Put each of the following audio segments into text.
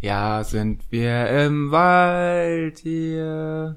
Ja, sind wir im Wald hier.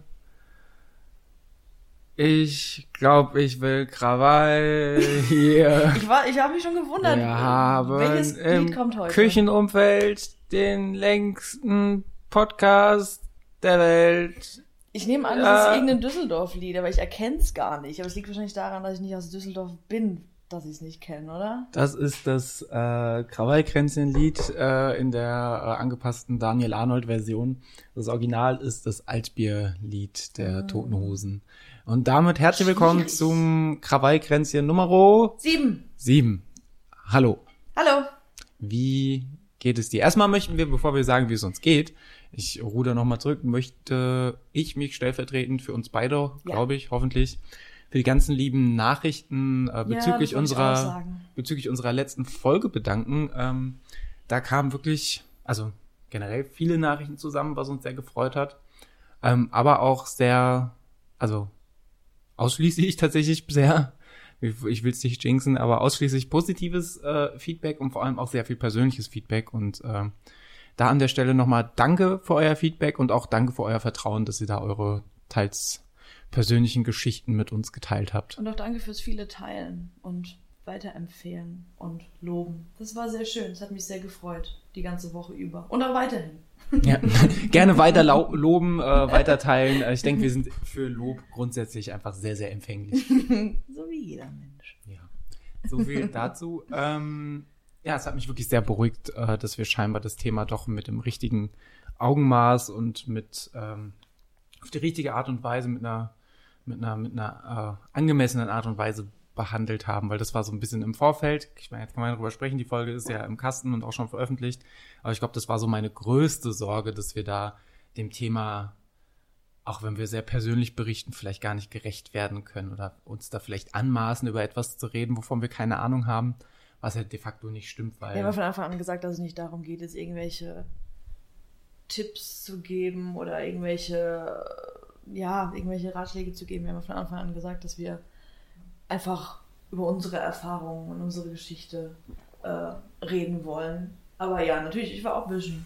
Ich glaub, ich will Krawall hier. Ich, war, ich habe mich schon gewundert, Wir haben welches im Lied kommt heute. Küchenumfeld den längsten Podcast der Welt. Ich nehme an, das Ja. ist irgendein Düsseldorf-Lied, aber ich erkenne es gar nicht. Aber es liegt wahrscheinlich daran, dass ich nicht aus Düsseldorf bin, dass ich es nicht kenne, oder? Das ist das äh, Krawallkränzchen-Lied äh, in der äh, angepassten Daniel Arnold-Version. Das Original ist das Altbier-Lied der Toten Hosen. Und damit herzlich willkommen Schwierig. zum Krawallkränzchen Nummer Sieben. 7. Hallo. Hallo. Wie geht es dir? Erstmal möchten wir, bevor wir sagen, wie es uns geht, ich ruder nochmal zurück, möchte ich mich stellvertretend für uns beide, Ja. glaube ich, hoffentlich, für die ganzen lieben Nachrichten äh, Ja, bezüglich auch unserer bezüglich unserer letzten Folge bedanken. Ähm, da kamen wirklich, also generell viele Nachrichten zusammen, was uns sehr gefreut hat. Ähm, aber auch sehr, also ausschließlich tatsächlich sehr, ich will es nicht jinxen, aber ausschließlich positives äh, Feedback und vor allem auch sehr viel persönliches Feedback. Und ähm, da an der Stelle nochmal danke für euer Feedback und auch danke für euer Vertrauen, dass ihr da eure teils persönlichen Geschichten mit uns geteilt habt. Und auch danke fürs viele Teilen und weiterempfehlen und loben. Das war sehr schön. Das hat mich sehr gefreut, die ganze Woche über. Und auch weiterhin. Ja, gerne weiter loben, äh, weiter teilen. Äh, Ich denke, wir sind für Lob grundsätzlich einfach sehr, sehr empfänglich. so wie jeder Mensch. Ja. So viel dazu. Ähm, ja, es hat mich wirklich sehr beruhigt, äh, dass wir scheinbar das Thema doch mit dem richtigen Augenmaß und mit ähm, auf die richtige Art und Weise, mit einer, mit einer, mit einer äh, angemessenen Art und Weise behandelt haben, weil das war so ein bisschen im Vorfeld. Ich meine, jetzt kann man darüber sprechen, die Folge ist ja im Kasten und auch schon veröffentlicht. Aber ich glaube, das war so meine größte Sorge, dass wir da dem Thema, auch wenn wir sehr persönlich berichten, vielleicht gar nicht gerecht werden können oder uns da vielleicht anmaßen, über etwas zu reden, wovon wir keine Ahnung haben, was ja de facto nicht stimmt, weil. Wir haben von Anfang an gesagt, dass es nicht darum geht, jetzt irgendwelche Tipps zu geben oder irgendwelche, ja, irgendwelche Ratschläge zu geben. Wir haben von Anfang an gesagt, dass wir einfach über unsere Erfahrungen und unsere Geschichte äh, reden wollen. Aber ja, natürlich, ich war auch ein bisschen,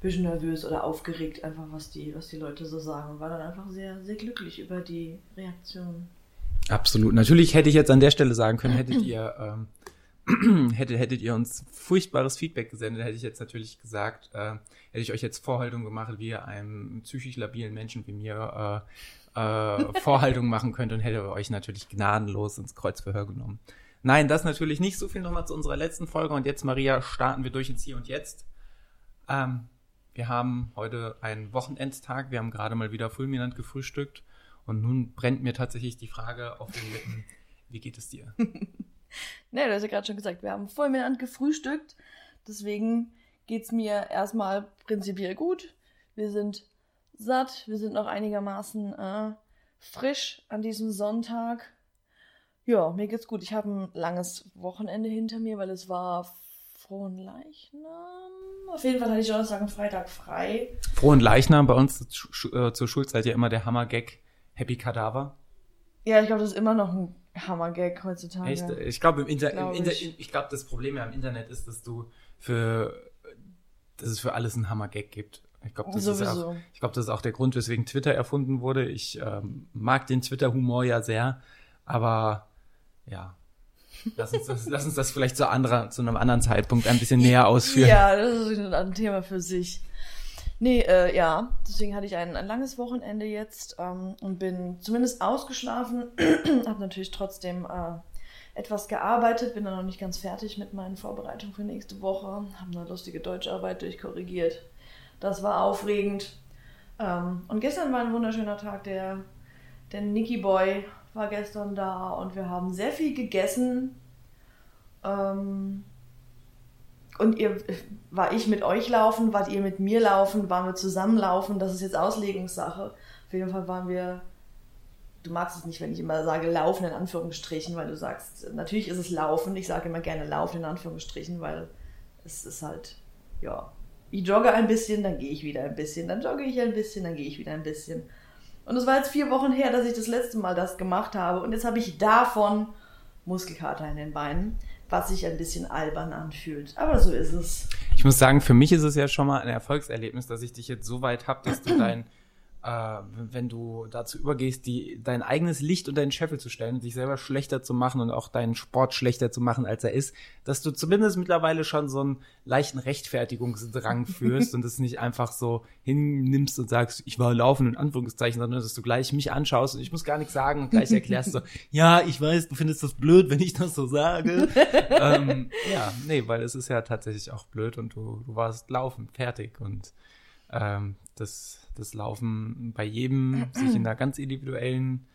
bisschen nervös oder aufgeregt, einfach was die, was die Leute so sagen. War dann einfach sehr, sehr glücklich über die Reaktion. Absolut. Natürlich hätte ich jetzt an der Stelle sagen können, hättet ihr, ähm, hättet, hättet ihr uns furchtbares Feedback gesendet, hätte ich jetzt natürlich gesagt, äh, hätte ich euch jetzt Vorhaltung gemacht, wie ihr einem psychisch labilen Menschen wie mir äh, äh, Vorhaltung machen könnt und hätte euch natürlich gnadenlos ins Kreuzverhör genommen. Nein, das natürlich nicht. So viel nochmal zu unserer letzten Folge. Und jetzt, Maria, starten wir durch ins Hier und Jetzt. Ähm, wir haben heute einen Wochenendtag. Wir haben gerade mal wieder fulminant gefrühstückt. Und nun brennt mir tatsächlich die Frage auf den Lippen. Wie geht es dir? Ne, du hast ja gerade schon gesagt, wir haben voll miteinander gefrühstückt. Deswegen geht's mir erstmal prinzipiell gut. Wir sind satt, wir sind noch einigermaßen äh, frisch an diesem Sonntag. Ja, mir geht's gut. Ich habe ein langes Wochenende hinter mir, weil es war frohen Leichnam. Auf jeden Fall hatte ich Donnerstag und Freitag frei. Frohen Leichnam, bei uns äh, zur Schulzeit ja immer der Hammer-Gag Happy Kadaver. Ja, ich glaube, das ist immer noch ein Hammergag heutzutage. Echt? Ich glaube, im Inter Glaub im Inter ich. ich glaube, das Problem ja im Internet ist, dass du für, dass es für alles einen Hammer-Gag gibt. Ich glaube, das ist Sowieso. auch, ich glaube, das ist auch der Grund, weswegen Twitter erfunden wurde. Ich ähm, mag den Twitter-Humor ja sehr, aber ja. Lass uns das, lass uns das vielleicht zu, anderer, zu einem anderen Zeitpunkt ein bisschen näher ausführen. Ja, das ist ein Thema für sich. Nee, äh, ja, deswegen hatte ich ein, ein langes Wochenende jetzt ähm, und bin zumindest ausgeschlafen, habe natürlich trotzdem äh, etwas gearbeitet, bin dann noch nicht ganz fertig mit meinen Vorbereitungen für nächste Woche, habe eine lustige Deutscharbeit durchkorrigiert. Das war aufregend. Ähm, und gestern war ein wunderschöner Tag, der, der Nicky Boy war gestern da und wir haben sehr viel gegessen. Ähm, und ihr, war ich mit euch laufen, wart ihr mit mir laufen, waren wir zusammen laufen, das ist jetzt Auslegungssache. Auf jeden Fall waren wir, du magst es nicht, wenn ich immer sage laufen in Anführungsstrichen, weil du sagst, natürlich ist es laufen, ich sage immer gerne laufen in Anführungsstrichen, weil es ist halt, ja, ich jogge ein bisschen, dann gehe ich wieder ein bisschen, dann jogge ich ein bisschen, dann gehe ich wieder ein bisschen. Und es war jetzt vier Wochen her, dass ich das letzte Mal das gemacht habe und jetzt habe ich davon Muskelkater in den Beinen was sich ein bisschen albern anfühlt. Aber so ist es. Ich muss sagen, für mich ist es ja schon mal ein Erfolgserlebnis, dass ich dich jetzt so weit habe, dass du dein äh, wenn du dazu übergehst, die, dein eigenes Licht unter den Scheffel zu stellen und dich selber schlechter zu machen und auch deinen Sport schlechter zu machen, als er ist, dass du zumindest mittlerweile schon so einen leichten Rechtfertigungsdrang führst und es nicht einfach so hinnimmst und sagst, ich war laufen in Anführungszeichen, sondern dass du gleich mich anschaust und ich muss gar nichts sagen und gleich erklärst so, ja, ich weiß, du findest das blöd, wenn ich das so sage. ähm, ja, nee, weil es ist ja tatsächlich auch blöd und du, du warst laufen, fertig und ähm, das das Laufen bei jedem sich in einer ganz individuellen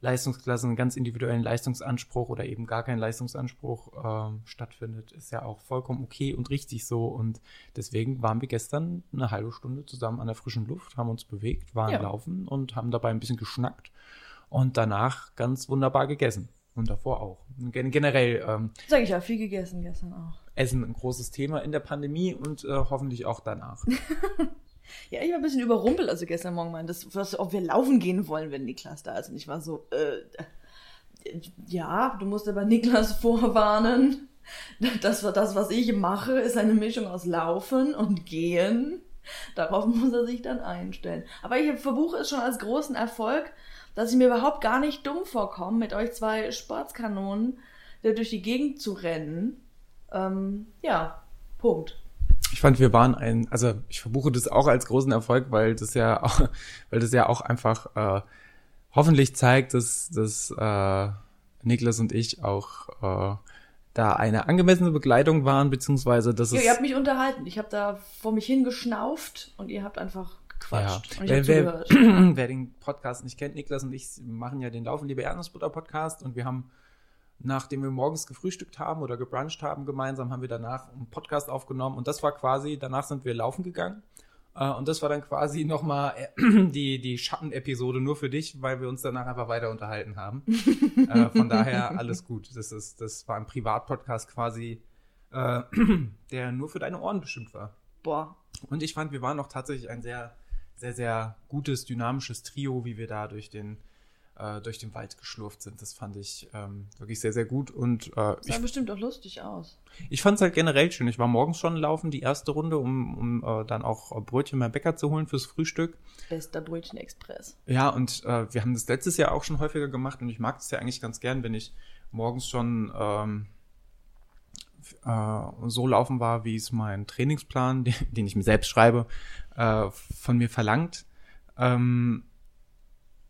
Leistungsklasse, einen ganz individuellen Leistungsanspruch oder eben gar keinen Leistungsanspruch ähm, stattfindet, ist ja auch vollkommen okay und richtig so. Und deswegen waren wir gestern eine halbe Stunde zusammen an der frischen Luft, haben uns bewegt, waren ja. laufen und haben dabei ein bisschen geschnackt und danach ganz wunderbar gegessen. Und davor auch. Generell. Ähm, Sag ich ja, viel gegessen gestern auch. Essen ein großes Thema in der Pandemie und äh, hoffentlich auch danach. Ja, ich war ein bisschen überrumpelt, also gestern Morgen meinte, was, ob wir laufen gehen wollen, wenn Niklas da ist. Und ich war so, äh, ja, du musst aber Niklas vorwarnen. Das, das, was ich mache, ist eine Mischung aus Laufen und Gehen. Darauf muss er sich dann einstellen. Aber ich verbuche es schon als großen Erfolg, dass ich mir überhaupt gar nicht dumm vorkomme, mit euch zwei Sportskanonen durch die Gegend zu rennen. Ähm, ja, Punkt ich fand, wir waren ein, also ich verbuche das auch als großen Erfolg, weil das ja auch, weil das ja auch einfach äh, hoffentlich zeigt, dass, dass äh, Niklas und ich auch äh, da eine angemessene Begleitung waren, beziehungsweise dass ja, es. Ihr habt mich unterhalten. Ich habe da vor mich hingeschnauft und ihr habt einfach gequatscht. Ja. wer, wer, wer den Podcast nicht kennt, Niklas und ich machen ja den Laufen liebe Erdnussbutter Podcast und wir haben nachdem wir morgens gefrühstückt haben oder gebruncht haben gemeinsam, haben wir danach einen Podcast aufgenommen und das war quasi, danach sind wir laufen gegangen. Äh, und das war dann quasi nochmal äh, die, die Schattenepisode nur für dich, weil wir uns danach einfach weiter unterhalten haben. Äh, von daher alles gut. Das, ist, das war ein Privatpodcast quasi, der nur für deine Ohren bestimmt war. Boah. Und ich fand, wir waren auch tatsächlich ein sehr, sehr, sehr gutes, dynamisches Trio, wie wir da durch den äh, durch den Wald geschlurft sind. Das fand ich ähm, wirklich sehr, sehr gut. Und äh, sah ich, bestimmt auch lustig aus. Ich fand es halt generell schön. Ich war morgens schon laufen, die erste Runde, um, um äh, dann auch Brötchen beim Bäcker zu holen fürs Frühstück. Bester Brötchen-Express. Ja, und äh, wir haben das letztes Jahr auch schon häufiger gemacht und ich mag es ja eigentlich ganz gern, wenn ich morgens schon ähm, äh, so laufen war, wie es mein Trainingsplan, den, den ich mir selbst schreibe, äh, von mir verlangt. Ähm,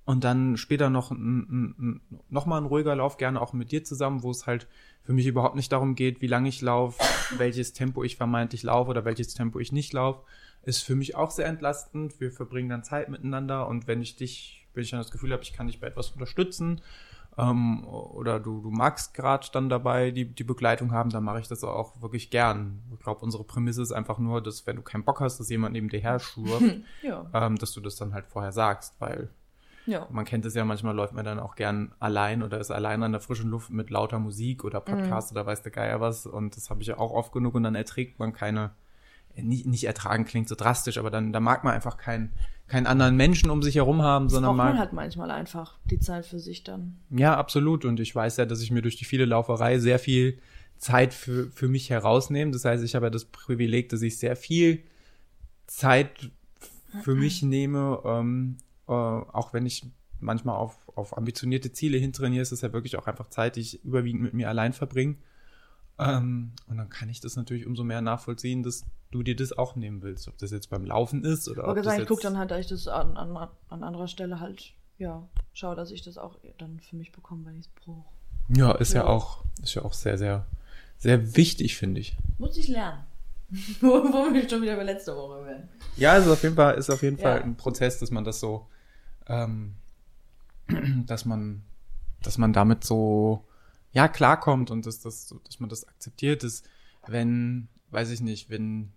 und dann später noch, ein, ein, noch mal ein ruhiger Lauf, gerne auch mit dir zusammen, wo es halt für mich überhaupt nicht darum geht, wie lange ich laufe, welches Tempo ich vermeintlich laufe oder welches Tempo ich nicht laufe, ist für mich auch sehr entlastend. Wir verbringen dann Zeit miteinander und wenn ich dich, wenn ich dann das Gefühl habe, ich kann dich bei etwas unterstützen ähm, oder du, du magst gerade dann dabei die, die Begleitung haben, dann mache ich das auch wirklich gern. Ich glaube, unsere Prämisse ist einfach nur, dass wenn du keinen Bock hast, dass jemand neben dir her schurft, ja. ähm, dass du das dann halt vorher sagst, weil ja. Man kennt es ja, manchmal läuft man dann auch gern allein oder ist allein an der frischen Luft mit lauter Musik oder Podcast mhm. oder weiß der Geier was. Und das habe ich ja auch oft genug und dann erträgt man keine, nicht, nicht ertragen klingt so drastisch, aber dann da mag man einfach keinen keinen anderen Menschen um sich herum haben, das sondern man halt manchmal einfach die Zeit für sich dann. Ja, absolut. Und ich weiß ja, dass ich mir durch die viele Lauferei sehr viel Zeit für, für mich herausnehme. Das heißt, ich habe ja das Privileg, dass ich sehr viel Zeit für mich nehme, ähm, äh, auch wenn ich manchmal auf, auf ambitionierte Ziele hintrainiere, ist es ja wirklich auch einfach Zeit, die ich überwiegend mit mir allein verbringe. Ähm, und dann kann ich das natürlich umso mehr nachvollziehen, dass du dir das auch nehmen willst. Ob das jetzt beim Laufen ist oder Aber ob gesagt, das ich gucke dann halt, dass ich das an, an, an anderer Stelle halt, ja, schaue, dass ich das auch dann für mich bekomme, wenn ich es brauche. Ja, ist ja. ja auch, ist ja auch sehr, sehr, sehr wichtig, finde ich. Muss ich lernen. wo, wir schon wieder über letzte Woche werden. Ja, also auf jeden Fall ist auf jeden Fall ein Prozess, dass man das so ähm, dass man, dass man damit so, ja, klarkommt und dass, dass, dass man das akzeptiert, ist, wenn, weiß ich nicht, wenn,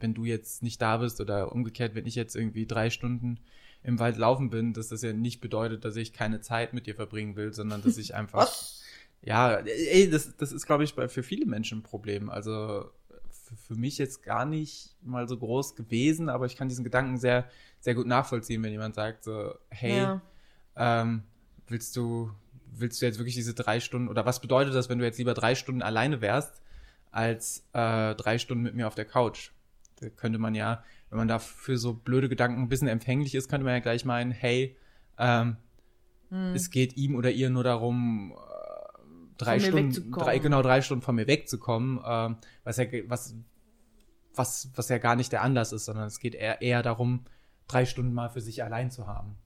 wenn du jetzt nicht da bist oder umgekehrt, wenn ich jetzt irgendwie drei Stunden im Wald laufen bin, dass das ja nicht bedeutet, dass ich keine Zeit mit dir verbringen will, sondern dass ich einfach, Was? ja, ey, das, das ist, glaube ich, bei, für viele Menschen ein Problem. Also für, für mich jetzt gar nicht mal so groß gewesen, aber ich kann diesen Gedanken sehr, sehr gut nachvollziehen, wenn jemand sagt so, hey, ja. ähm, willst du, willst du jetzt wirklich diese drei Stunden oder was bedeutet das, wenn du jetzt lieber drei Stunden alleine wärst, als äh, drei Stunden mit mir auf der Couch? Da könnte man ja, wenn man da für so blöde Gedanken ein bisschen empfänglich ist, könnte man ja gleich meinen, hey, ähm, hm. es geht ihm oder ihr nur darum, drei Stunden, drei, genau drei Stunden von mir wegzukommen, äh, was ja, was, was, was ja gar nicht der Anlass ist, sondern es geht eher, eher darum, drei Stunden mal für sich allein zu haben.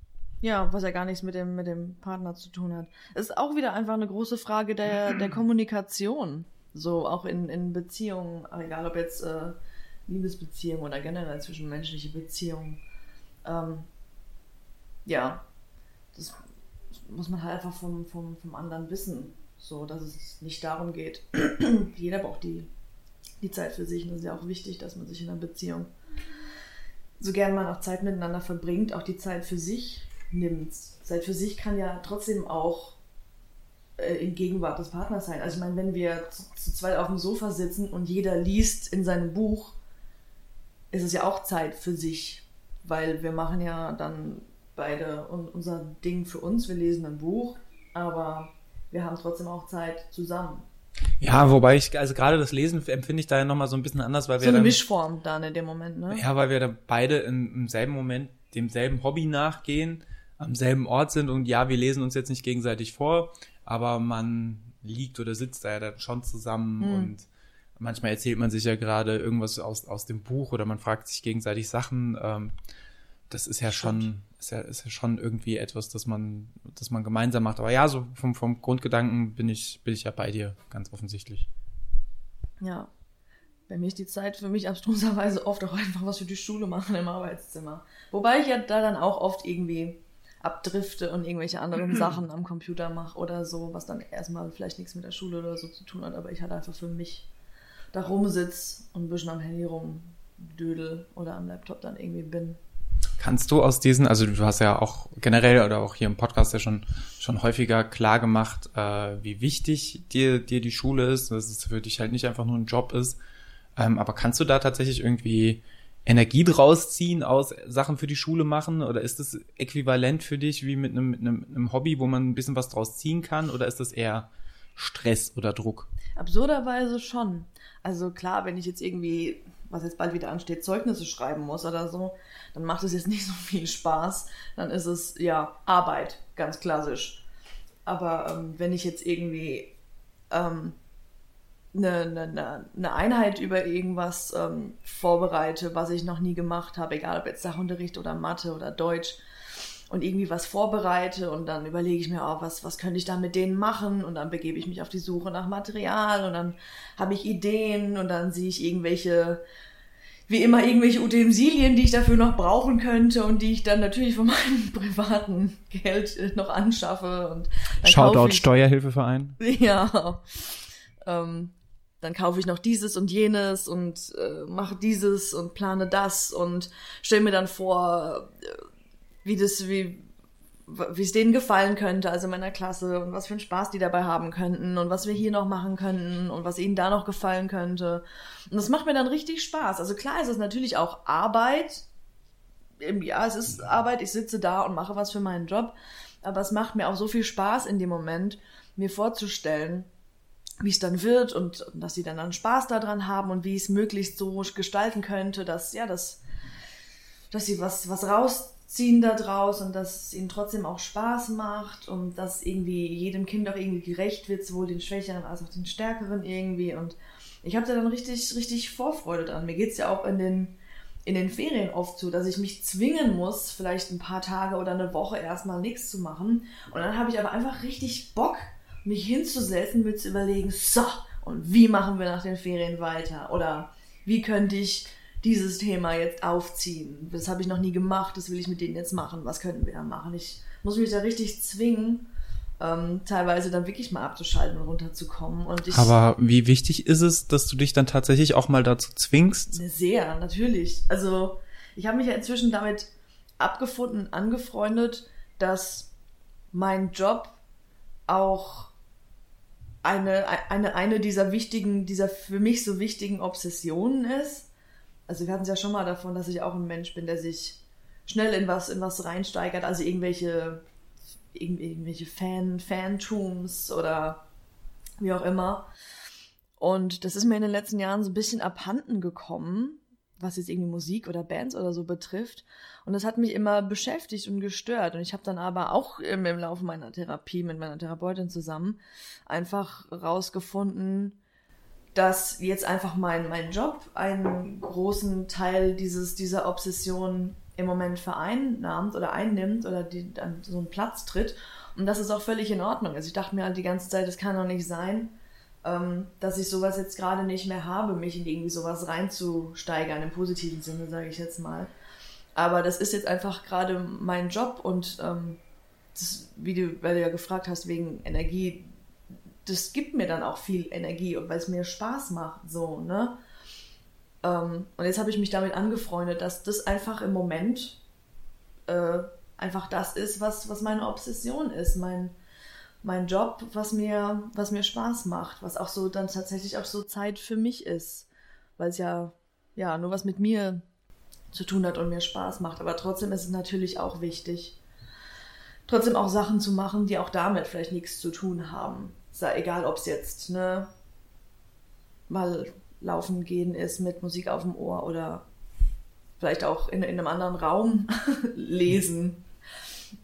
Ja, was ja gar nichts mit dem, mit dem Partner zu tun hat. Es ist auch wieder einfach eine große Frage der, der Kommunikation. So auch in, in Beziehungen, egal ob jetzt äh, Liebesbeziehungen oder generell zwischenmenschliche Beziehungen. Ähm, ja, das muss man halt einfach vom, vom, vom anderen wissen. So, dass es nicht darum geht. Jeder braucht die, die Zeit für sich und das ist ja auch wichtig, dass man sich in einer Beziehung so gern man auch Zeit miteinander verbringt, auch die Zeit für sich nimmt. Zeit für sich kann ja trotzdem auch äh, in Gegenwart des Partners sein. Also ich meine, wenn wir zu, zu zweit auf dem Sofa sitzen und jeder liest in seinem Buch, ist es ja auch Zeit für sich, weil wir machen ja dann beide unser Ding für uns. Wir lesen ein Buch, aber wir haben trotzdem auch Zeit zusammen. Ja, wobei ich, also gerade das Lesen empfinde ich da ja nochmal so ein bisschen anders, weil so wir. So eine dann, Mischform dann in dem Moment, ne? Ja, weil wir da beide im, im selben Moment demselben Hobby nachgehen, am selben Ort sind und ja, wir lesen uns jetzt nicht gegenseitig vor, aber man liegt oder sitzt da ja dann schon zusammen hm. und manchmal erzählt man sich ja gerade irgendwas aus, aus dem Buch oder man fragt sich gegenseitig Sachen. Ähm, das ist ja schon, ist ja, ist ja schon irgendwie etwas, das man, das man gemeinsam macht. Aber ja, so vom, vom Grundgedanken bin ich, bin ich ja bei dir, ganz offensichtlich. Ja. Bei mir ist die Zeit für mich abstruserweise oft auch einfach was für die Schule machen im Arbeitszimmer. Wobei ich ja da dann auch oft irgendwie abdrifte und irgendwelche anderen Sachen am Computer mache oder so, was dann erstmal vielleicht nichts mit der Schule oder so zu tun hat, aber ich halt einfach für mich da rumsitze und ein bisschen am Handy rumdödel oder am Laptop dann irgendwie bin. Kannst du aus diesen, also du hast ja auch generell oder auch hier im Podcast ja schon, schon häufiger klar gemacht, äh, wie wichtig dir, dir die Schule ist, dass es für dich halt nicht einfach nur ein Job ist. Ähm, aber kannst du da tatsächlich irgendwie Energie draus ziehen aus Sachen für die Schule machen? Oder ist das äquivalent für dich wie mit einem, mit einem, einem Hobby, wo man ein bisschen was draus ziehen kann? Oder ist das eher Stress oder Druck? Absurderweise schon. Also klar, wenn ich jetzt irgendwie was jetzt bald wieder ansteht, Zeugnisse schreiben muss oder so, dann macht es jetzt nicht so viel Spaß. Dann ist es ja Arbeit, ganz klassisch. Aber ähm, wenn ich jetzt irgendwie ähm, eine, eine, eine Einheit über irgendwas ähm, vorbereite, was ich noch nie gemacht habe, egal ob jetzt Sachunterricht oder Mathe oder Deutsch, und irgendwie was vorbereite und dann überlege ich mir, oh, was, was könnte ich da mit denen machen und dann begebe ich mich auf die Suche nach Material und dann habe ich Ideen und dann sehe ich irgendwelche, wie immer irgendwelche Utensilien, die ich dafür noch brauchen könnte und die ich dann natürlich von meinem privaten Geld noch anschaffe und Shoutout ich, Steuerhilfeverein. Ja. Ähm, dann kaufe ich noch dieses und jenes und äh, mache dieses und plane das und stelle mir dann vor, äh, wie das, wie, wie es denen gefallen könnte, also meiner Klasse und was für einen Spaß die dabei haben könnten und was wir hier noch machen könnten und was ihnen da noch gefallen könnte. Und das macht mir dann richtig Spaß. Also klar ist es natürlich auch Arbeit. Ja, es ist Arbeit. Ich sitze da und mache was für meinen Job. Aber es macht mir auch so viel Spaß in dem Moment, mir vorzustellen, wie es dann wird und, dass sie dann, dann Spaß daran haben und wie ich es möglichst so gestalten könnte, dass, ja, dass, dass sie was, was raus ziehen da draus und dass es ihnen trotzdem auch Spaß macht und dass irgendwie jedem Kind auch irgendwie gerecht wird, sowohl den Schwächeren als auch den Stärkeren irgendwie. Und ich habe da dann richtig, richtig Vorfreude dran. Mir geht's ja auch in den, in den Ferien oft so, dass ich mich zwingen muss, vielleicht ein paar Tage oder eine Woche erstmal nichts zu machen. Und dann habe ich aber einfach richtig Bock, mich hinzusetzen, mir zu überlegen, so, und wie machen wir nach den Ferien weiter? Oder wie könnte ich dieses Thema jetzt aufziehen. Das habe ich noch nie gemacht, das will ich mit denen jetzt machen. Was könnten wir da machen? Ich muss mich da richtig zwingen, ähm, teilweise dann wirklich mal abzuschalten und runterzukommen. Und ich, Aber wie wichtig ist es, dass du dich dann tatsächlich auch mal dazu zwingst? Sehr, natürlich. Also ich habe mich ja inzwischen damit abgefunden, angefreundet, dass mein Job auch eine, eine, eine dieser wichtigen, dieser für mich so wichtigen Obsessionen ist also wir hatten es ja schon mal davon, dass ich auch ein Mensch bin, der sich schnell in was, in was reinsteigert, also irgendwelche, irgendwelche Fan, Fantums oder wie auch immer. Und das ist mir in den letzten Jahren so ein bisschen abhanden gekommen, was jetzt irgendwie Musik oder Bands oder so betrifft. Und das hat mich immer beschäftigt und gestört. Und ich habe dann aber auch im, im Laufe meiner Therapie mit meiner Therapeutin zusammen einfach rausgefunden, dass jetzt einfach mein, mein Job einen großen Teil dieses, dieser Obsession im Moment vereinnahmt oder einnimmt oder die, an so einen Platz tritt. Und das ist auch völlig in Ordnung. Also ich dachte mir halt die ganze Zeit, das kann doch nicht sein, ähm, dass ich sowas jetzt gerade nicht mehr habe, mich in irgendwie sowas reinzusteigern, im positiven Sinne, sage ich jetzt mal. Aber das ist jetzt einfach gerade mein Job und ähm, das, wie du, weil du ja gefragt hast, wegen Energie, das gibt mir dann auch viel Energie und weil es mir Spaß macht, so, ne? Ähm, und jetzt habe ich mich damit angefreundet, dass das einfach im Moment äh, einfach das ist, was, was meine Obsession ist, mein, mein Job, was mir, was mir Spaß macht, was auch so dann tatsächlich auch so Zeit für mich ist, weil es ja, ja nur was mit mir zu tun hat und mir Spaß macht. Aber trotzdem ist es natürlich auch wichtig, trotzdem auch Sachen zu machen, die auch damit vielleicht nichts zu tun haben. Sei egal, ob es jetzt ne, mal laufen gehen ist mit Musik auf dem Ohr oder vielleicht auch in, in einem anderen Raum lesen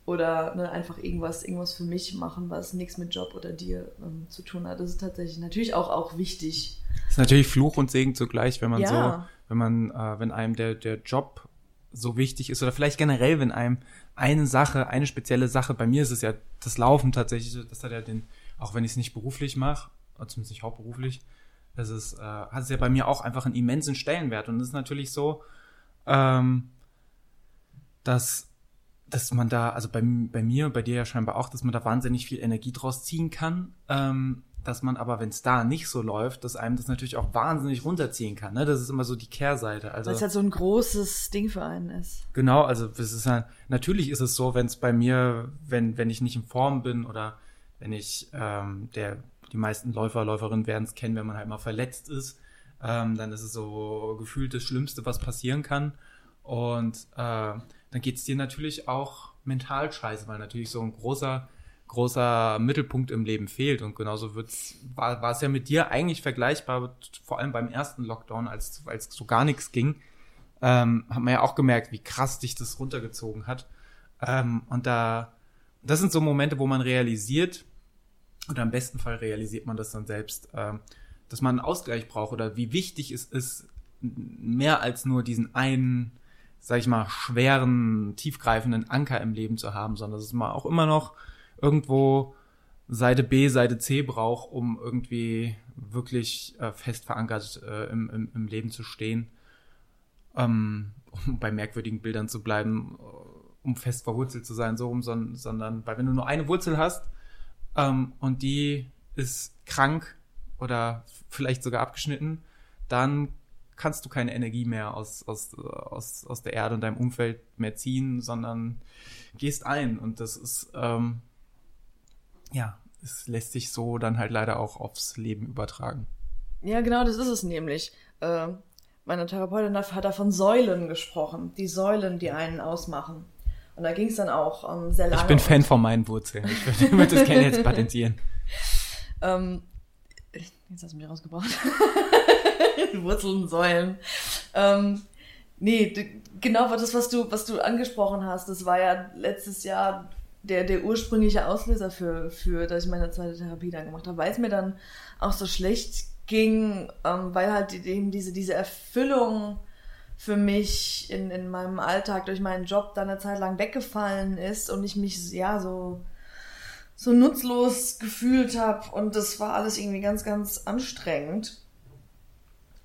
oder ne, einfach irgendwas, irgendwas für mich machen, was nichts mit Job oder dir ähm, zu tun hat. Das ist tatsächlich natürlich auch, auch wichtig. Das ist natürlich Fluch und Segen zugleich, wenn man ja. so, wenn man, äh, wenn einem der, der Job so wichtig ist oder vielleicht generell, wenn einem eine Sache, eine spezielle Sache, bei mir ist es ja das Laufen tatsächlich, das hat ja den, auch wenn ich es nicht beruflich mache, zumindest nicht hauptberuflich, das ist, äh, hat es ja bei mir auch einfach einen immensen Stellenwert und es ist natürlich so, ähm, dass dass man da, also bei, bei mir, bei dir ja scheinbar auch, dass man da wahnsinnig viel Energie draus ziehen kann. Ähm, dass man aber, wenn es da nicht so läuft, dass einem das natürlich auch wahnsinnig runterziehen kann. Ne? Das ist immer so die Kehrseite. Also, Weil es halt so ein großes Ding für einen ist. Genau, also es ist halt, natürlich ist es so, wenn es bei mir, wenn, wenn ich nicht in Form bin oder wenn ich, ähm, der, die meisten Läufer, Läuferinnen werden es kennen, wenn man halt mal verletzt ist, ähm, dann ist es so gefühlt das Schlimmste, was passieren kann. Und äh, dann geht es dir natürlich auch mental scheiße, weil natürlich so ein großer, großer Mittelpunkt im Leben fehlt. Und genauso wird's, war, es ja mit dir eigentlich vergleichbar, vor allem beim ersten Lockdown, als, als so gar nichts ging, ähm, hat man ja auch gemerkt, wie krass dich das runtergezogen hat. Ähm, und da, das sind so Momente, wo man realisiert, oder im besten Fall realisiert man das dann selbst, ähm, dass man einen Ausgleich braucht oder wie wichtig es ist, mehr als nur diesen einen sag ich mal, schweren, tiefgreifenden Anker im Leben zu haben, sondern dass man auch immer noch irgendwo Seite B, Seite C braucht, um irgendwie wirklich äh, fest verankert äh, im, im, im, Leben zu stehen. Ähm, um bei merkwürdigen Bildern zu bleiben, äh, um fest verwurzelt zu sein, so rum, sondern, sondern weil wenn du nur eine Wurzel hast ähm, und die ist krank oder vielleicht sogar abgeschnitten, dann kannst du keine Energie mehr aus, aus, aus, aus der Erde und deinem Umfeld mehr ziehen, sondern gehst ein. Und das ist, ähm, ja, es lässt sich so dann halt leider auch aufs Leben übertragen. Ja, genau, das ist es nämlich. Äh, meine Therapeutin hat da von Säulen gesprochen. Die Säulen, die einen ausmachen. Und da ging es dann auch ähm, sehr lange. Ich bin Fan von meinen Wurzeln. Ich würde das gerne jetzt patentieren. ähm, jetzt hast du mich rausgebracht. Wurzeln, Säulen. Ähm, nee, genau das, was du, was du angesprochen hast, das war ja letztes Jahr der, der ursprüngliche Auslöser für, für, dass ich meine zweite Therapie dann gemacht habe, weil es mir dann auch so schlecht ging, ähm, weil halt eben diese, diese Erfüllung für mich in, in meinem Alltag durch meinen Job dann eine Zeit lang weggefallen ist und ich mich ja so so nutzlos gefühlt habe und das war alles irgendwie ganz ganz anstrengend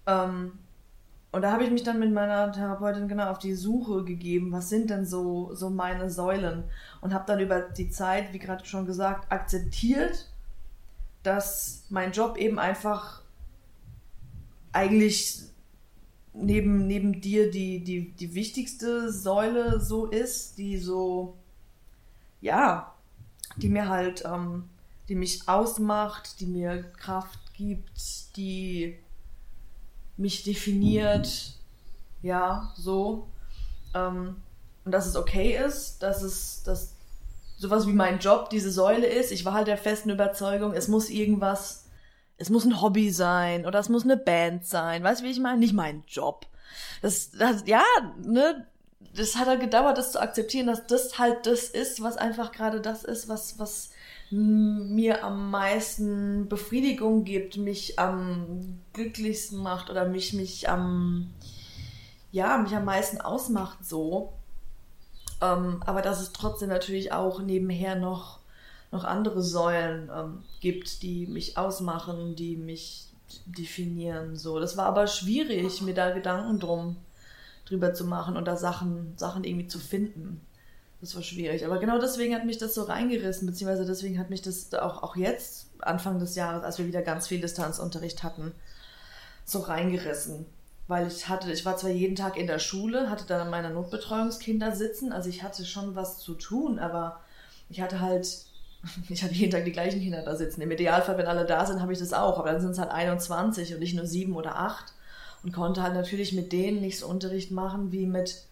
ähm, und da habe ich mich dann mit meiner Therapeutin genau auf die Suche gegeben, was sind denn so, so meine Säulen? Und habe dann über die Zeit, wie gerade schon gesagt, akzeptiert, dass mein Job eben einfach eigentlich neben, neben dir die, die, die wichtigste Säule so ist, die so, ja, die mir halt, ähm, die mich ausmacht, die mir Kraft gibt, die mich definiert, ja, so. Ähm, und dass es okay ist, dass es, dass sowas wie mein Job diese Säule ist. Ich war halt der festen Überzeugung, es muss irgendwas, es muss ein Hobby sein oder es muss eine Band sein. Weißt du, wie ich meine? Nicht mein Job. Das, das, ja, ne, das hat halt gedauert, das zu akzeptieren, dass das halt das ist, was einfach gerade das ist, was, was mir am meisten Befriedigung gibt, mich am glücklichsten macht oder mich, mich am, ja, mich am meisten ausmacht so. Ähm, aber dass es trotzdem natürlich auch nebenher noch, noch andere Säulen ähm, gibt, die mich ausmachen, die mich definieren. So. Das war aber schwierig, mir da Gedanken drum drüber zu machen und da Sachen, Sachen irgendwie zu finden. Das war schwierig. Aber genau deswegen hat mich das so reingerissen, beziehungsweise deswegen hat mich das auch, auch jetzt, Anfang des Jahres, als wir wieder ganz viel Distanzunterricht hatten, so reingerissen. Weil ich hatte, ich war zwar jeden Tag in der Schule, hatte dann meine Notbetreuungskinder sitzen, also ich hatte schon was zu tun, aber ich hatte halt, ich hatte jeden Tag die gleichen Kinder da sitzen. Im Idealfall, wenn alle da sind, habe ich das auch, aber dann sind es halt 21 und nicht nur sieben oder acht und konnte halt natürlich mit denen nicht so Unterricht machen wie mit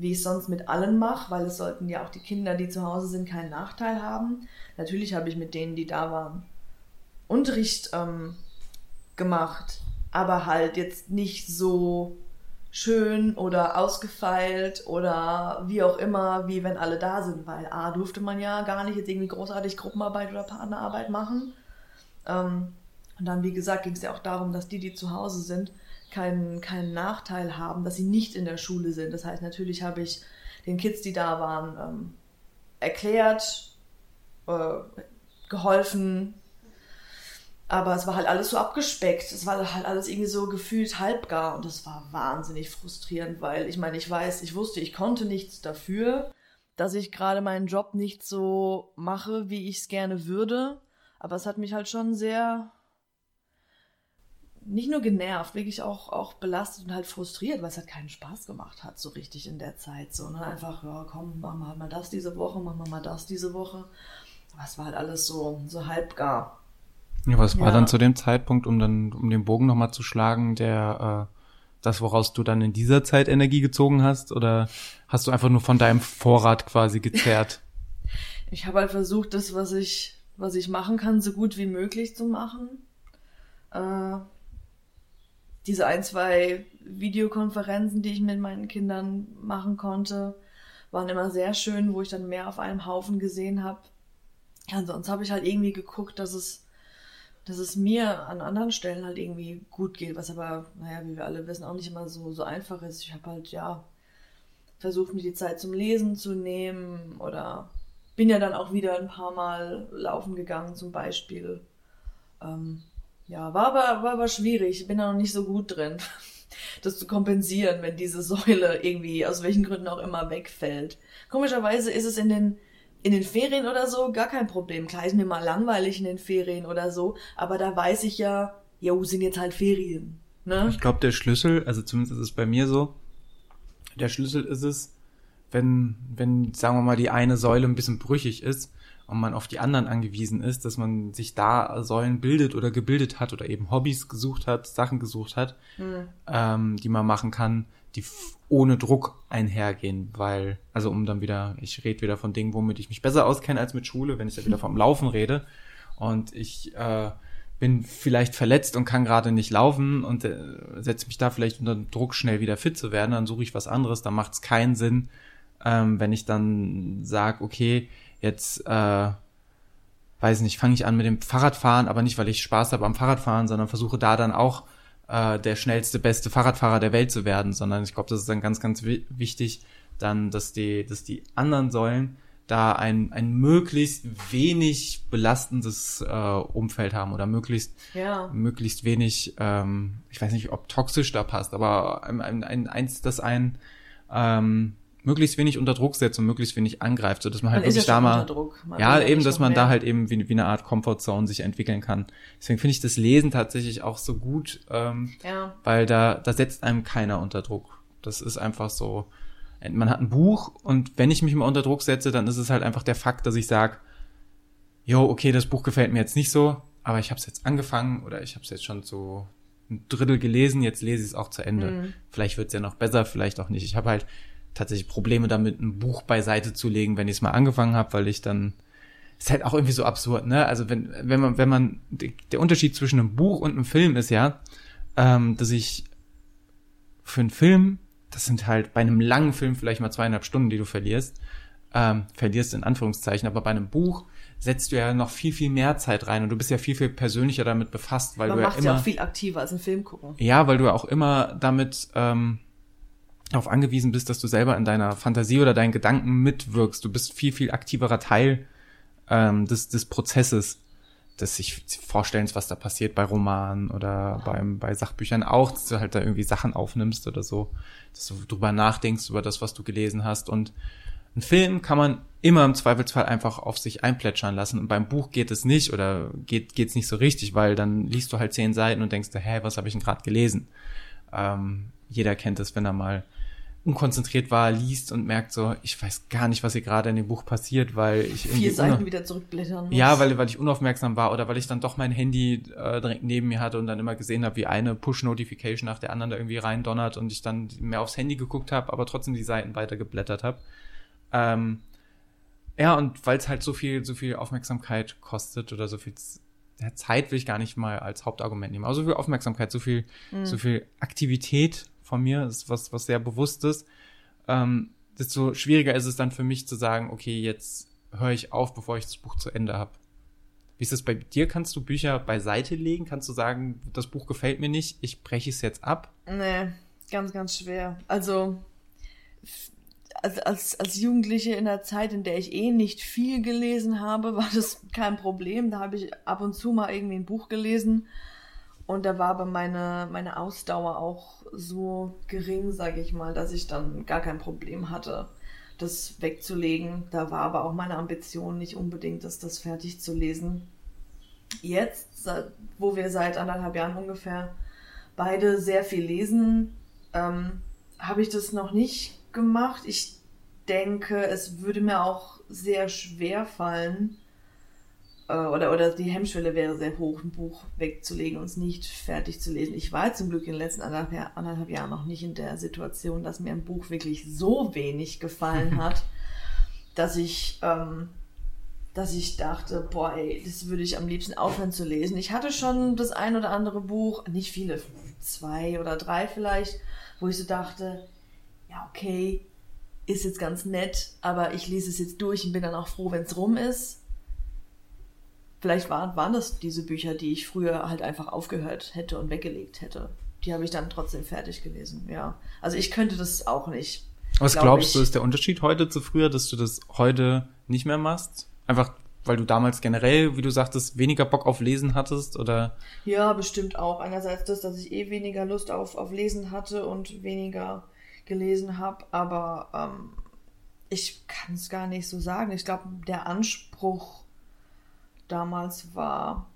wie ich sonst mit allen mache, weil es sollten ja auch die Kinder, die zu Hause sind, keinen Nachteil haben. Natürlich habe ich mit denen, die da waren, Unterricht ähm, gemacht, aber halt jetzt nicht so schön oder ausgefeilt oder wie auch immer, wie wenn alle da sind, weil A, durfte man ja gar nicht jetzt irgendwie großartig Gruppenarbeit oder Partnerarbeit machen. Ähm, und dann, wie gesagt, ging es ja auch darum, dass die, die zu Hause sind, keinen, keinen Nachteil haben, dass sie nicht in der Schule sind. Das heißt, natürlich habe ich den Kids, die da waren, ähm, erklärt, äh, geholfen, aber es war halt alles so abgespeckt. Es war halt alles irgendwie so gefühlt halbgar und das war wahnsinnig frustrierend, weil ich meine, ich weiß, ich wusste, ich konnte nichts dafür, dass ich gerade meinen Job nicht so mache, wie ich es gerne würde. Aber es hat mich halt schon sehr nicht nur genervt, wirklich auch, auch belastet und halt frustriert, weil es halt keinen Spaß gemacht hat, so richtig in der Zeit. So, ne? Einfach, ja, komm, machen wir halt mal das diese Woche, machen wir mal das diese Woche. Aber es war halt alles so, so halbgar. Ja, was ja. war dann zu dem Zeitpunkt, um dann, um den Bogen nochmal zu schlagen, der, äh, das, woraus du dann in dieser Zeit Energie gezogen hast? Oder hast du einfach nur von deinem Vorrat quasi gezerrt? ich habe halt versucht, das, was ich, was ich machen kann, so gut wie möglich zu machen. Äh, diese ein, zwei Videokonferenzen, die ich mit meinen Kindern machen konnte, waren immer sehr schön, wo ich dann mehr auf einem Haufen gesehen habe. Ja, sonst habe ich halt irgendwie geguckt, dass es, dass es mir an anderen Stellen halt irgendwie gut geht, was aber, naja, wie wir alle wissen, auch nicht immer so, so einfach ist. Ich habe halt, ja, versucht, mir die Zeit zum Lesen zu nehmen oder bin ja dann auch wieder ein paar Mal laufen gegangen zum Beispiel. Ähm, ja, war aber, war aber schwierig. Ich bin da noch nicht so gut drin, das zu kompensieren, wenn diese Säule irgendwie aus welchen Gründen auch immer wegfällt. Komischerweise ist es in den, in den Ferien oder so gar kein Problem. Klar ist mir mal langweilig in den Ferien oder so, aber da weiß ich ja, jo, sind jetzt halt Ferien. Ne? Ich glaube, der Schlüssel, also zumindest ist es bei mir so, der Schlüssel ist es, wenn, wenn, sagen wir mal, die eine Säule ein bisschen brüchig ist, und man auf die anderen angewiesen ist, dass man sich da Säulen bildet oder gebildet hat oder eben Hobbys gesucht hat, Sachen gesucht hat, mhm. ähm, die man machen kann, die ohne Druck einhergehen, weil, also um dann wieder, ich rede wieder von Dingen, womit ich mich besser auskenne als mit Schule, wenn ich da wieder vom Laufen rede. Und ich äh, bin vielleicht verletzt und kann gerade nicht laufen und äh, setze mich da vielleicht unter Druck, schnell wieder fit zu werden, dann suche ich was anderes, da macht es keinen Sinn, ähm, wenn ich dann sage, okay, jetzt, äh, weiß nicht, fange ich an mit dem Fahrradfahren, aber nicht, weil ich Spaß habe am Fahrradfahren, sondern versuche da dann auch äh, der schnellste, beste Fahrradfahrer der Welt zu werden, sondern ich glaube, das ist dann ganz, ganz wichtig, dann, dass die, dass die anderen Säulen da ein, ein möglichst wenig belastendes äh, Umfeld haben oder möglichst, ja. möglichst wenig, ähm, ich weiß nicht, ob toxisch da passt, aber ein, ein, ein, eins, das ein ähm, möglichst wenig unter Druck setzt und möglichst wenig angreift, so dass man halt man wirklich ja da mal, ja, eben, dass man mehr. da halt eben wie, wie eine Art Comfortzone sich entwickeln kann. Deswegen finde ich das Lesen tatsächlich auch so gut, ähm, ja. weil da, da setzt einem keiner unter Druck. Das ist einfach so, man hat ein Buch und wenn ich mich mal unter Druck setze, dann ist es halt einfach der Fakt, dass ich sage, jo, okay, das Buch gefällt mir jetzt nicht so, aber ich habe es jetzt angefangen oder ich habe es jetzt schon so ein Drittel gelesen, jetzt lese ich es auch zu Ende. Mhm. Vielleicht wird es ja noch besser, vielleicht auch nicht. Ich habe halt tatsächlich Probleme damit, ein Buch beiseite zu legen, wenn ich es mal angefangen habe, weil ich dann ist halt auch irgendwie so absurd, ne? Also wenn, wenn man, wenn man, der Unterschied zwischen einem Buch und einem Film ist ja, ähm, dass ich für einen Film, das sind halt bei einem langen Film vielleicht mal zweieinhalb Stunden, die du verlierst, ähm, verlierst in Anführungszeichen, aber bei einem Buch setzt du ja noch viel, viel mehr Zeit rein und du bist ja viel, viel persönlicher damit befasst, weil Man du ja macht immer. ja auch viel aktiver als ein Film gucken. Ja, weil du ja auch immer damit ähm, darauf angewiesen bist, dass du selber in deiner Fantasie oder deinen Gedanken mitwirkst. Du bist viel, viel aktiverer Teil ähm, des, des Prozesses des sich Vorstellens, was da passiert bei Romanen oder beim, bei Sachbüchern auch, dass du halt da irgendwie Sachen aufnimmst oder so, dass du drüber nachdenkst über das, was du gelesen hast. Und ein Film kann man immer im Zweifelsfall einfach auf sich einplätschern lassen. Und beim Buch geht es nicht oder geht geht's nicht so richtig, weil dann liest du halt zehn Seiten und denkst, hä, was habe ich denn gerade gelesen? Ähm, jeder kennt es, wenn er mal unkonzentriert war, liest und merkt so, ich weiß gar nicht, was hier gerade in dem Buch passiert, weil ich Vier Seiten wieder zurückblättern muss. ja, weil, weil ich unaufmerksam war oder weil ich dann doch mein Handy äh, direkt neben mir hatte und dann immer gesehen habe, wie eine Push-Notification nach der anderen da irgendwie reindonnert und ich dann mehr aufs Handy geguckt habe, aber trotzdem die Seiten weiter geblättert habe. Ähm, ja, und weil es halt so viel, so viel Aufmerksamkeit kostet oder so viel Zeit will ich gar nicht mal als Hauptargument nehmen, aber so viel Aufmerksamkeit, so viel, so viel Aktivität von mir, ist was, was sehr bewusstes, ähm, desto schwieriger ist es dann für mich zu sagen, okay, jetzt höre ich auf, bevor ich das Buch zu Ende habe. Wie ist das bei dir? Kannst du Bücher beiseite legen? Kannst du sagen, das Buch gefällt mir nicht, ich breche es jetzt ab? Nee, ganz, ganz schwer. Also, f- als, als, als Jugendliche in der Zeit, in der ich eh nicht viel gelesen habe, war das kein Problem. Da habe ich ab und zu mal irgendwie ein Buch gelesen. Und da war aber meine, meine Ausdauer auch so gering, sage ich mal, dass ich dann gar kein Problem hatte, das wegzulegen. Da war aber auch meine Ambition nicht unbedingt, das, das fertig zu lesen. Jetzt, wo wir seit anderthalb Jahren ungefähr beide sehr viel lesen, ähm, habe ich das noch nicht gemacht. Ich denke, es würde mir auch sehr schwer fallen, oder, oder die Hemmschwelle wäre sehr hoch, ein Buch wegzulegen und es nicht fertig zu lesen. Ich war zum Glück in den letzten anderthalb, anderthalb Jahren noch nicht in der Situation, dass mir ein Buch wirklich so wenig gefallen hat, dass ich, ähm, dass ich dachte, boah, ey, das würde ich am liebsten aufhören zu lesen. Ich hatte schon das ein oder andere Buch, nicht viele, zwei oder drei vielleicht, wo ich so dachte, ja, okay, ist jetzt ganz nett, aber ich lese es jetzt durch und bin dann auch froh, wenn es rum ist. Vielleicht waren, waren das diese Bücher, die ich früher halt einfach aufgehört hätte und weggelegt hätte. Die habe ich dann trotzdem fertig gelesen, ja. Also ich könnte das auch nicht. Was glaub glaubst ich. du, ist der Unterschied heute zu früher, dass du das heute nicht mehr machst? Einfach, weil du damals generell, wie du sagtest, weniger Bock auf Lesen hattest oder? Ja, bestimmt auch. Einerseits das, dass ich eh weniger Lust auf, auf Lesen hatte und weniger gelesen habe, aber ähm, ich kann es gar nicht so sagen. Ich glaube, der Anspruch damals war,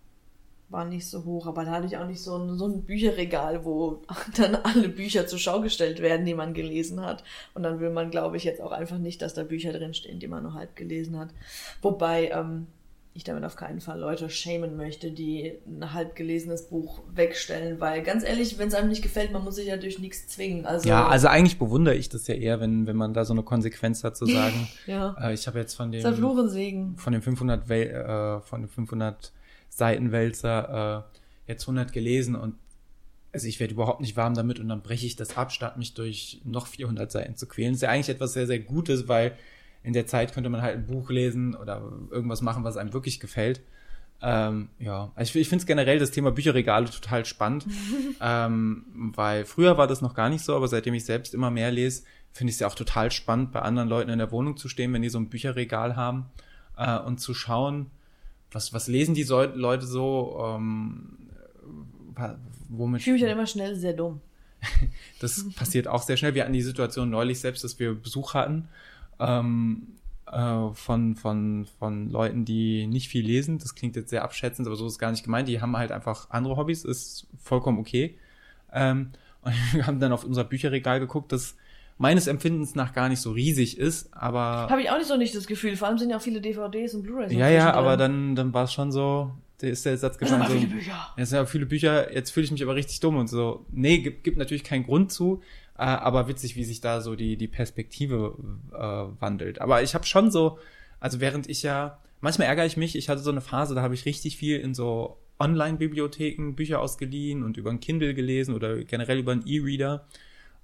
war nicht so hoch, aber da hatte ich auch nicht so ein, so ein Bücherregal, wo dann alle Bücher zur Schau gestellt werden, die man gelesen hat. Und dann will man, glaube ich, jetzt auch einfach nicht, dass da Bücher drinstehen, die man nur halb gelesen hat. Wobei ähm, ich damit auf keinen Fall Leute schämen möchte, die ein halb gelesenes Buch wegstellen, weil ganz ehrlich, wenn es einem nicht gefällt, man muss sich ja durch nichts zwingen. Also, Ja, also eigentlich bewundere ich das ja eher, wenn, wenn man da so eine Konsequenz hat zu sagen, ja. äh, ich habe jetzt von dem, von dem 500 Wel äh, von dem 500 Seitenwälzer äh, jetzt 100 gelesen und also ich werde überhaupt nicht warm damit und dann breche ich das ab, statt mich durch noch 400 Seiten zu quälen. Das ist ja eigentlich etwas sehr, sehr Gutes, weil in der Zeit könnte man halt ein Buch lesen oder irgendwas machen, was einem wirklich gefällt. Ähm, ja, also ich, ich finde es generell das Thema Bücherregale total spannend, ähm, weil früher war das noch gar nicht so, aber seitdem ich selbst immer mehr lese, finde ich es ja auch total spannend, bei anderen Leuten in der Wohnung zu stehen, wenn die so ein Bücherregal haben äh, und zu schauen, was, was lesen die so, Leute so, ähm, womit Ich fühle mich dann immer schnell sehr dumm. das passiert auch sehr schnell. Wir hatten die Situation neulich selbst, dass wir Besuch hatten ähm, äh, von, von, von Leuten, die nicht viel lesen. Das klingt jetzt sehr abschätzend, aber so ist es gar nicht gemeint. Die haben halt einfach andere Hobbys, ist vollkommen okay. Ähm, und wir haben dann auf unser Bücherregal geguckt, das meines Empfindens nach gar nicht so riesig ist, aber Habe ich auch nicht so nicht das Gefühl. Vor allem sind ja auch viele DVDs und Blu-rays. ja, ja, aber dann, dann war es schon so, da ist der Satz aber so, viele Bücher. es sind ja viele Bücher, jetzt fühle ich mich aber richtig dumm und so. Nee, gibt, gibt natürlich keinen Grund zu, äh, aber witzig, wie sich da so die, die Perspektive äh, wandelt. Aber ich habe schon so, also während ich ja, manchmal ärgere ich mich, ich hatte so eine Phase, da habe ich richtig viel in so Online-Bibliotheken Bücher ausgeliehen und über ein Kindle gelesen oder generell über einen E-Reader.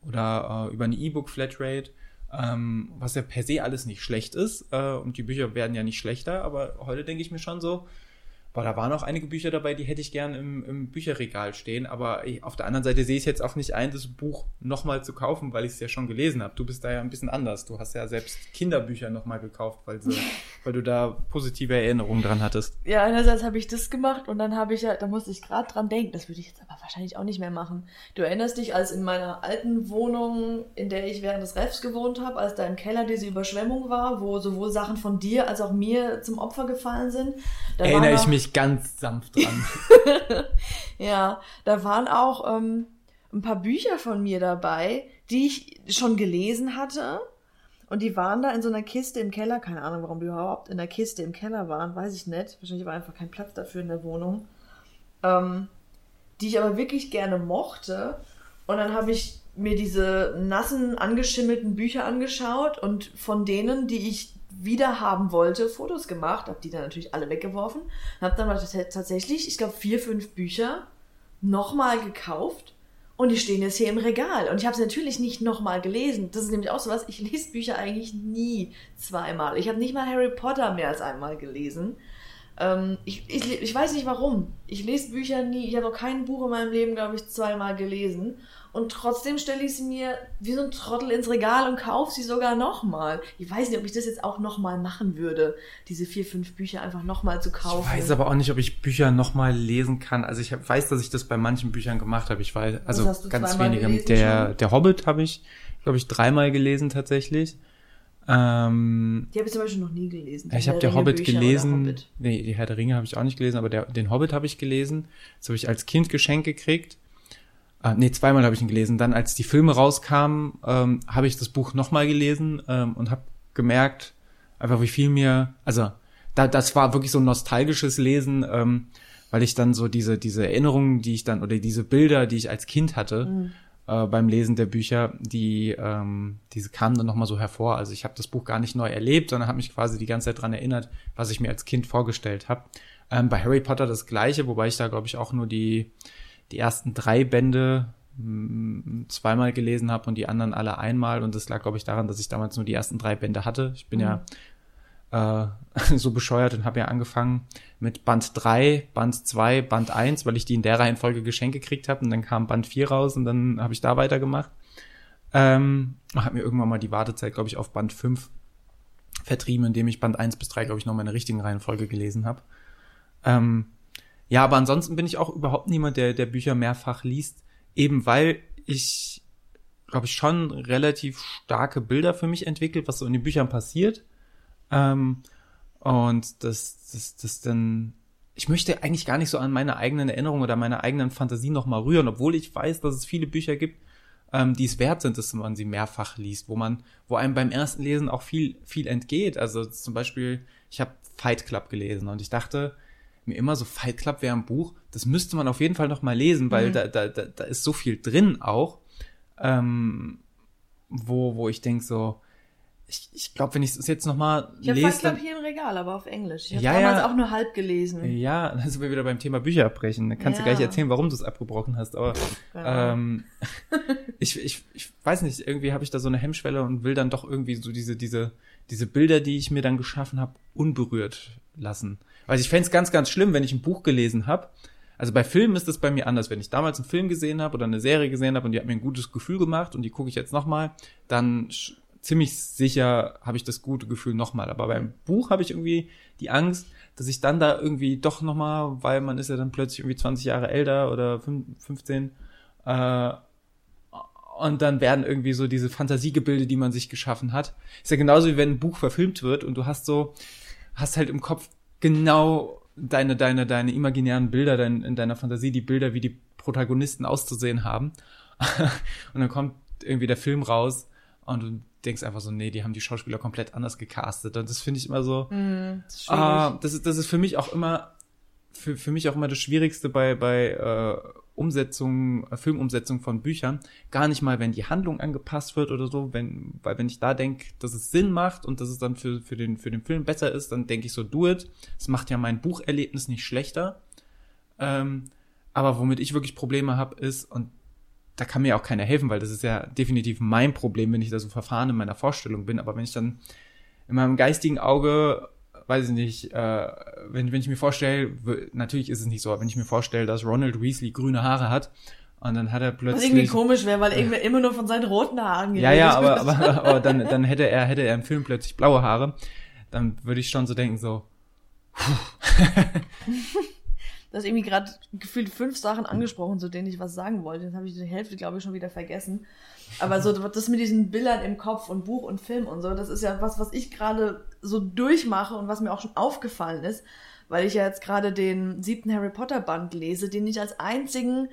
oder äh, über eine E-Book-Flatrate, ähm, was ja per se alles nicht schlecht ist. Äh, und die Bücher werden ja nicht schlechter, aber heute denke ich mir schon so, Boah, da waren auch einige Bücher dabei, die hätte ich gern im, im Bücherregal stehen, aber auf der anderen Seite sehe ich jetzt auch nicht ein, das Buch nochmal zu kaufen, weil ich es ja schon gelesen habe. Du bist da ja ein bisschen anders. Du hast ja selbst Kinderbücher nochmal gekauft, weil, sie, weil du da positive Erinnerungen dran hattest. Ja, einerseits habe ich das gemacht und dann habe ich ja, da musste ich gerade dran denken, das würde ich jetzt aber wahrscheinlich auch nicht mehr machen. Du erinnerst dich, als in meiner alten Wohnung, in der ich während des Refs gewohnt habe, als da im Keller diese Überschwemmung war, wo sowohl Sachen von dir als auch mir zum Opfer gefallen sind. Da Erinnere ich mich mich ganz sanft dran. ja, da waren auch ähm, ein paar Bücher von mir dabei, die ich schon gelesen hatte. Und die waren da in so einer Kiste im Keller. Keine Ahnung, warum die überhaupt in der Kiste im Keller waren, weiß ich nicht. Wahrscheinlich war einfach kein Platz dafür in der Wohnung. Ähm, die ich aber wirklich gerne mochte. Und dann habe ich mir diese nassen, angeschimmelten Bücher angeschaut und von denen, die ich wieder haben wollte, Fotos gemacht, habe die dann natürlich alle weggeworfen, habe dann tatsächlich, ich glaube, vier, fünf Bücher nochmal gekauft und die stehen jetzt hier im Regal. Und ich habe sie natürlich nicht nochmal gelesen. Das ist nämlich auch so was, ich lese Bücher eigentlich nie zweimal. Ich habe nicht mal Harry Potter mehr als einmal gelesen. Ähm, ich, ich, ich weiß nicht warum. Ich lese Bücher nie. Ich habe noch kein Buch in meinem Leben, glaube ich, zweimal gelesen. Und trotzdem stelle ich sie mir wie so ein Trottel ins Regal und kaufe sie sogar nochmal. Ich weiß nicht, ob ich das jetzt auch nochmal machen würde, diese vier, fünf Bücher einfach nochmal zu kaufen. Ich weiß aber auch nicht, ob ich Bücher nochmal lesen kann. Also ich weiß, dass ich das bei manchen Büchern gemacht habe. Ich weiß, also ganz wenige. Der, der Hobbit habe ich, glaube ich, dreimal gelesen tatsächlich. Ähm, die habe ich zum Beispiel noch nie gelesen. Ich habe der Hobbit gelesen. Hobbit. Nee, die Herr der Ringe habe ich auch nicht gelesen, aber der, den Hobbit habe ich gelesen. Das habe ich als Kind geschenkt gekriegt. Äh, nee, zweimal habe ich ihn gelesen. Dann, als die Filme rauskamen, ähm, habe ich das Buch nochmal gelesen ähm, und habe gemerkt, einfach wie viel mir, also da, das war wirklich so ein nostalgisches Lesen, ähm, weil ich dann so diese, diese Erinnerungen, die ich dann, oder diese Bilder, die ich als Kind hatte, mhm. äh, beim Lesen der Bücher, die, ähm, diese kamen dann nochmal so hervor. Also ich habe das Buch gar nicht neu erlebt, sondern habe mich quasi die ganze Zeit dran erinnert, was ich mir als Kind vorgestellt habe. Ähm, bei Harry Potter das gleiche, wobei ich da, glaube ich, auch nur die die ersten drei Bände mm, zweimal gelesen habe und die anderen alle einmal. Und das lag, glaube ich, daran, dass ich damals nur die ersten drei Bände hatte. Ich bin mhm. ja äh, so bescheuert und habe ja angefangen mit Band 3, Band 2, Band 1, weil ich die in der Reihenfolge geschenkt gekriegt habe. Und dann kam Band 4 raus und dann habe ich da weitergemacht. Ähm, habe mir irgendwann mal die Wartezeit, glaube ich, auf Band 5 vertrieben, indem ich Band 1 bis 3, glaube ich, noch mal in der richtigen Reihenfolge gelesen habe. Ähm, ja, aber ansonsten bin ich auch überhaupt niemand, der, der Bücher mehrfach liest, eben weil ich, glaube ich, schon relativ starke Bilder für mich entwickelt, was so in den Büchern passiert. Ähm, und das, das, das dann, ich möchte eigentlich gar nicht so an meine eigenen Erinnerungen oder meine eigenen Fantasien nochmal rühren, obwohl ich weiß, dass es viele Bücher gibt, ähm, die es wert sind, dass man sie mehrfach liest, wo man, wo einem beim ersten Lesen auch viel, viel entgeht. Also zum Beispiel, ich habe Fight Club gelesen und ich dachte, mir immer so Fight Club wäre ein Buch, das müsste man auf jeden Fall noch mal lesen, weil mhm. da, da, da, da ist so viel drin auch, ähm, wo, wo ich denke so, ich, ich glaube, wenn ich es jetzt noch mal ich lese... Ich habe Fight Club hier im Regal, aber auf Englisch. Ich habe ja, damals ja, auch nur halb gelesen. Ja, dann sind wir wieder beim Thema Bücher abbrechen. Dann kannst ja. du gleich erzählen, warum du es abgebrochen hast. Aber ähm, ich, ich, ich weiß nicht, irgendwie habe ich da so eine Hemmschwelle und will dann doch irgendwie so diese, diese, diese Bilder, die ich mir dann geschaffen habe, unberührt lassen. Also ich fände es ganz, ganz schlimm, wenn ich ein Buch gelesen habe. Also bei Filmen ist es bei mir anders. Wenn ich damals einen Film gesehen habe oder eine Serie gesehen habe und die hat mir ein gutes Gefühl gemacht und die gucke ich jetzt nochmal, dann ziemlich sicher habe ich das gute Gefühl nochmal. Aber beim Buch habe ich irgendwie die Angst, dass ich dann da irgendwie doch nochmal, weil man ist ja dann plötzlich irgendwie 20 Jahre älter oder 15, äh, und dann werden irgendwie so diese Fantasiegebilde, die man sich geschaffen hat. Ist ja genauso wie wenn ein Buch verfilmt wird und du hast so, hast halt im Kopf genau deine, deine, deine imaginären Bilder dein, in deiner Fantasie, die Bilder, wie die Protagonisten auszusehen haben. und dann kommt irgendwie der Film raus und du denkst einfach so, nee, die haben die Schauspieler komplett anders gecastet. Und das finde ich immer so, mm, das, ist ah, das, ist, das ist für mich auch immer, für, für mich auch immer das Schwierigste bei, bei äh, Umsetzung, äh, Filmumsetzung von Büchern, gar nicht mal, wenn die Handlung angepasst wird oder so, wenn, weil wenn ich da denke, dass es Sinn macht und dass es dann für, für, den, für den Film besser ist, dann denke ich so, do it. Es macht ja mein Bucherlebnis nicht schlechter. Ähm, aber womit ich wirklich Probleme habe, ist, und da kann mir auch keiner helfen, weil das ist ja definitiv mein Problem, wenn ich da so verfahren in meiner Vorstellung bin. Aber wenn ich dann in meinem geistigen Auge, weiß ich nicht, äh, wenn, wenn ich mir vorstelle, natürlich ist es nicht so, aber wenn ich mir vorstelle, dass Ronald Weasley grüne Haare hat und dann hat er plötzlich. Was irgendwie komisch wäre, weil er immer nur von seinen roten Haaren Ja, ja, aber, aber, aber dann, dann hätte er, hätte er im Film plötzlich blaue Haare. Dann würde ich schon so denken, so. Du hast irgendwie gerade gefühlt fünf Sachen angesprochen, zu denen ich was sagen wollte. Jetzt habe ich die Hälfte, glaube ich, schon wieder vergessen. Aber so das mit diesen Bildern im Kopf und Buch und Film und so, das ist ja was, was ich gerade so durchmache und was mir auch schon aufgefallen ist, weil ich ja jetzt gerade den siebten Harry Potter Band lese, den ich als einzigen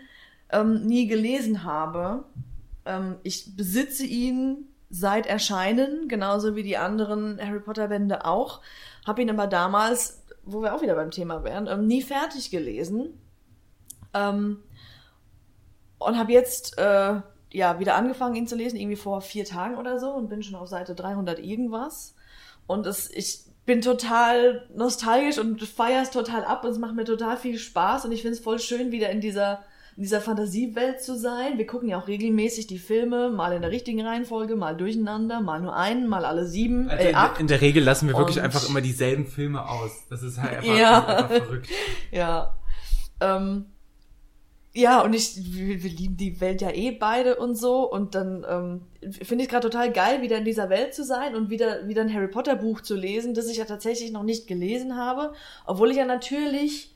ähm, nie gelesen habe. Ähm, ich besitze ihn seit Erscheinen, genauso wie die anderen Harry Potter Bände auch. Habe ihn aber damals wo wir auch wieder beim Thema wären, ähm, nie fertig gelesen. Ähm, und habe jetzt äh, ja wieder angefangen, ihn zu lesen, irgendwie vor vier Tagen oder so und bin schon auf Seite 300 irgendwas. Und es, ich bin total nostalgisch und feiere es total ab und es macht mir total viel Spaß und ich finde es voll schön, wieder in dieser in dieser Fantasiewelt zu sein. Wir gucken ja auch regelmäßig die Filme, mal in der richtigen Reihenfolge, mal durcheinander, mal nur einen, mal alle sieben. Also äh, in, in, der Regel lassen wir wirklich einfach immer dieselben Filme aus. Das ist halt einfach, ja. einfach verrückt. Ja. Ähm, ja, und ich, wir, wir, lieben die Welt ja eh beide und so. Und dann ähm, finde ich gerade total geil, wieder in dieser Welt zu sein und wieder, wieder ein Harry Potter Buch zu lesen, das ich ja tatsächlich noch nicht gelesen habe. Obwohl ich ja natürlich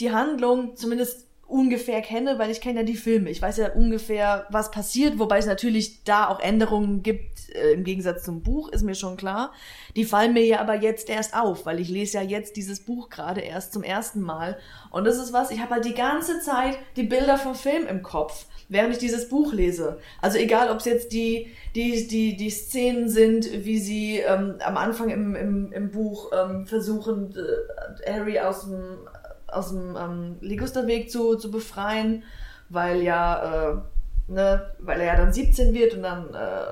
die Handlung zumindest ungefähr kenne, weil ich kenne ja die Filme. Ich weiß ja ungefähr, was passiert, wobei es natürlich da auch Änderungen gibt, äh, im Gegensatz zum Buch, ist mir schon klar. Die fallen mir ja aber jetzt erst auf, weil ich lese ja jetzt dieses Buch gerade erst zum ersten Mal. Und das ist was, ich habe halt die ganze Zeit die Bilder vom Film im Kopf, während ich dieses Buch lese. Also egal, ob es jetzt die, die, die, die Szenen sind, wie sie ähm, am Anfang im, im, im Buch ähm, versuchen, äh, Harry aus dem aus dem ähm, Ligusterweg zu, zu befreien, weil ja, äh, ne, weil er ja dann 17 wird und dann äh,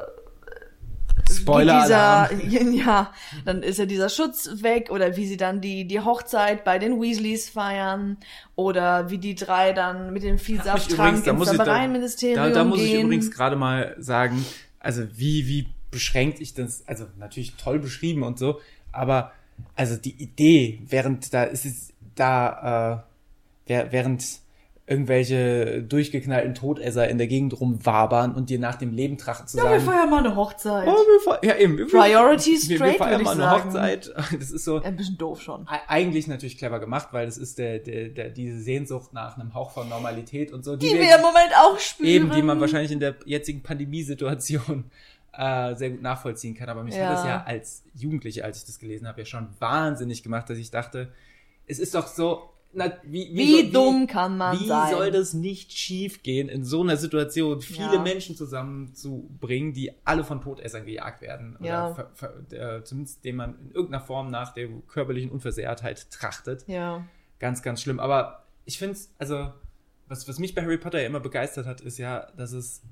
Spoiler dieser, ja, dann ist ja dieser Schutz weg oder wie sie dann die die Hochzeit bei den Weasleys feiern oder wie die drei dann mit dem Vielsafttrank ins Zaubereienministerium da, da, da muss ich übrigens gerade mal sagen, also wie wie beschränkt ich das, also natürlich toll beschrieben und so, aber also die Idee, während da ist es da, äh, während irgendwelche durchgeknallten Todesser in der Gegend rumwabern und dir nach dem Leben trachten zu ja, sagen. Ja, wir feiern mal eine Hochzeit. Oh, wir ja, eben. Priorities straight, wir, wir feiern mal eine sagen. Hochzeit. Das ist so. Ein bisschen doof schon. Eigentlich natürlich clever gemacht, weil das ist der, der, der, diese Sehnsucht nach einem Hauch von Normalität und so. Die, die wir im Moment auch spüren. Eben, die man wahrscheinlich in der jetzigen Pandemiesituation äh, sehr gut nachvollziehen kann. Aber mich ja. hat das ja als Jugendliche, als ich das gelesen habe, ja schon wahnsinnig gemacht, dass ich dachte, es ist doch so, na, wie, wie, wie so, dumm wie, kann man wie sein? Wie soll das nicht schiefgehen, in so einer Situation viele ja. Menschen zusammenzubringen, die alle von Todessern gejagt werden? Ja. Oder ver, ver, äh, zumindest dem man in irgendeiner Form nach der körperlichen Unversehrtheit trachtet. Ja. Ganz, ganz schlimm. Aber ich finde es, also, was, was mich bei Harry Potter ja immer begeistert hat, ist ja, dass es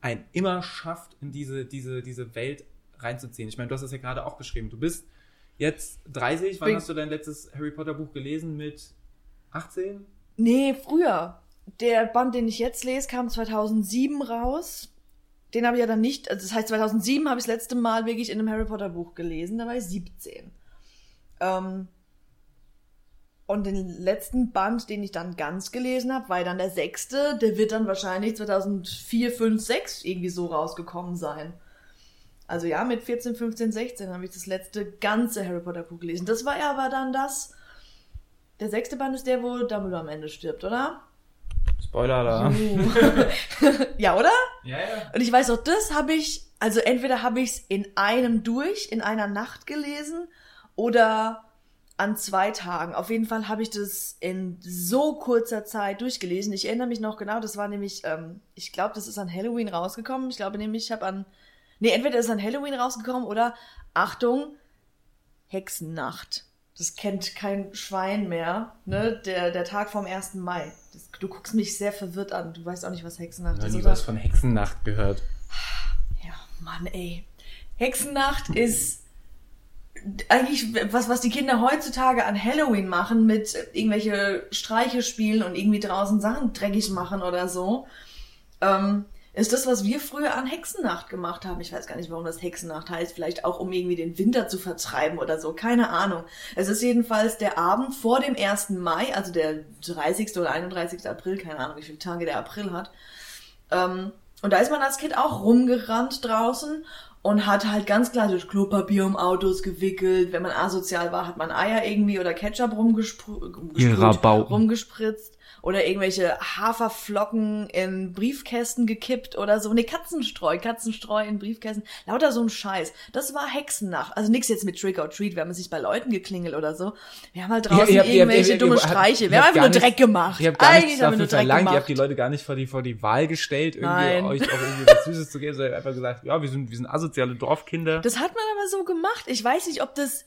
ein immer schafft, in diese, diese, diese Welt reinzuziehen. Ich meine, du hast es ja gerade auch beschrieben. Du bist jetzt 30. Wann Bin hast du dein letztes Harry Potter Buch gelesen? Mit 18? Nee, früher. Der Band, den ich jetzt lese, kam 2007 raus. Den habe ich ja dann nicht, also das heißt 2007 habe ich das letzte Mal wirklich in einem Harry Potter Buch gelesen, da war ich 17. Ähm, und den letzten Band, den ich dann ganz gelesen habe, war dann der sechste. Der wird dann wahrscheinlich 2004, 5, 6 irgendwie so rausgekommen sein. Also ja, mit 14, 15, 16 habe ich das letzte ganze Harry Potter Buch gelesen. Das war ja aber dann das. Der sechste Band ist der, wo Dumbledore am Ende stirbt, oder? Spoiler da. ja, oder? Ja, ja. Und ich weiß auch, das habe ich, also entweder habe ich es in einem durch, in einer Nacht gelesen, oder an zwei Tagen. Auf jeden Fall habe ich das in so kurzer Zeit durchgelesen. Ich erinnere mich noch genau, das war nämlich, ähm, ich glaube, das ist an Halloween rausgekommen. Ich glaube nämlich, ich habe an Nee, entweder ist an Halloween rausgekommen oder Achtung, Hexennacht. Das kennt kein Schwein mehr, ne? Der, der Tag vom 1. Mai. Das, du guckst mich sehr verwirrt an. Du weißt auch nicht, was Hexennacht ja, ist, oder? Du hast von Hexennacht gehört. Ja, Mann, ey. Hexennacht ist eigentlich was, was die Kinder heutzutage an Halloween machen mit irgendwelche Streiche spielen und irgendwie draußen Sachen dreckig machen oder so. ähm, ist das, was wir früher an Hexennacht gemacht haben. Ich weiß gar nicht, warum das Hexennacht heißt. Vielleicht auch, um irgendwie den Winter zu vertreiben oder so. Keine Ahnung. Es ist jedenfalls der Abend vor dem 1. Mai, also der 30. oder 31. April, keine Ahnung, wie viele Tage der April hat. Ähm, und da ist man als Kind auch rumgerannt draußen und hat halt ganz klar durch Klopapier um Autos gewickelt. Wenn man asozial war, hat man Eier irgendwie oder Ketchup rumgespritzt oder irgendwelche Haferflocken in Briefkästen gekippt oder so. Ne, Katzenstreu, Katzenstreu in Briefkästen. Lauter so ein Scheiß. Das war Hexennacht. Also nichts jetzt mit Trick or Treat, wir haben sich bei Leuten geklingelt oder so. Wir haben halt draußen ja, habt, irgendwelche habt, dumme ihr, Streiche. Wir haben einfach nur Dreck gemacht. Ihr habt gar Eigentlich haben wir nur Dreck verlangt. gemacht. Ihr habt die Leute gar nicht vor die, vor die Wahl gestellt, irgendwie Nein. euch auch irgendwie was Süßes zu geben, sondern einfach gesagt, ja, wir sind, wir sind asoziale Dorfkinder. Das hat man aber so gemacht. Ich weiß nicht, ob das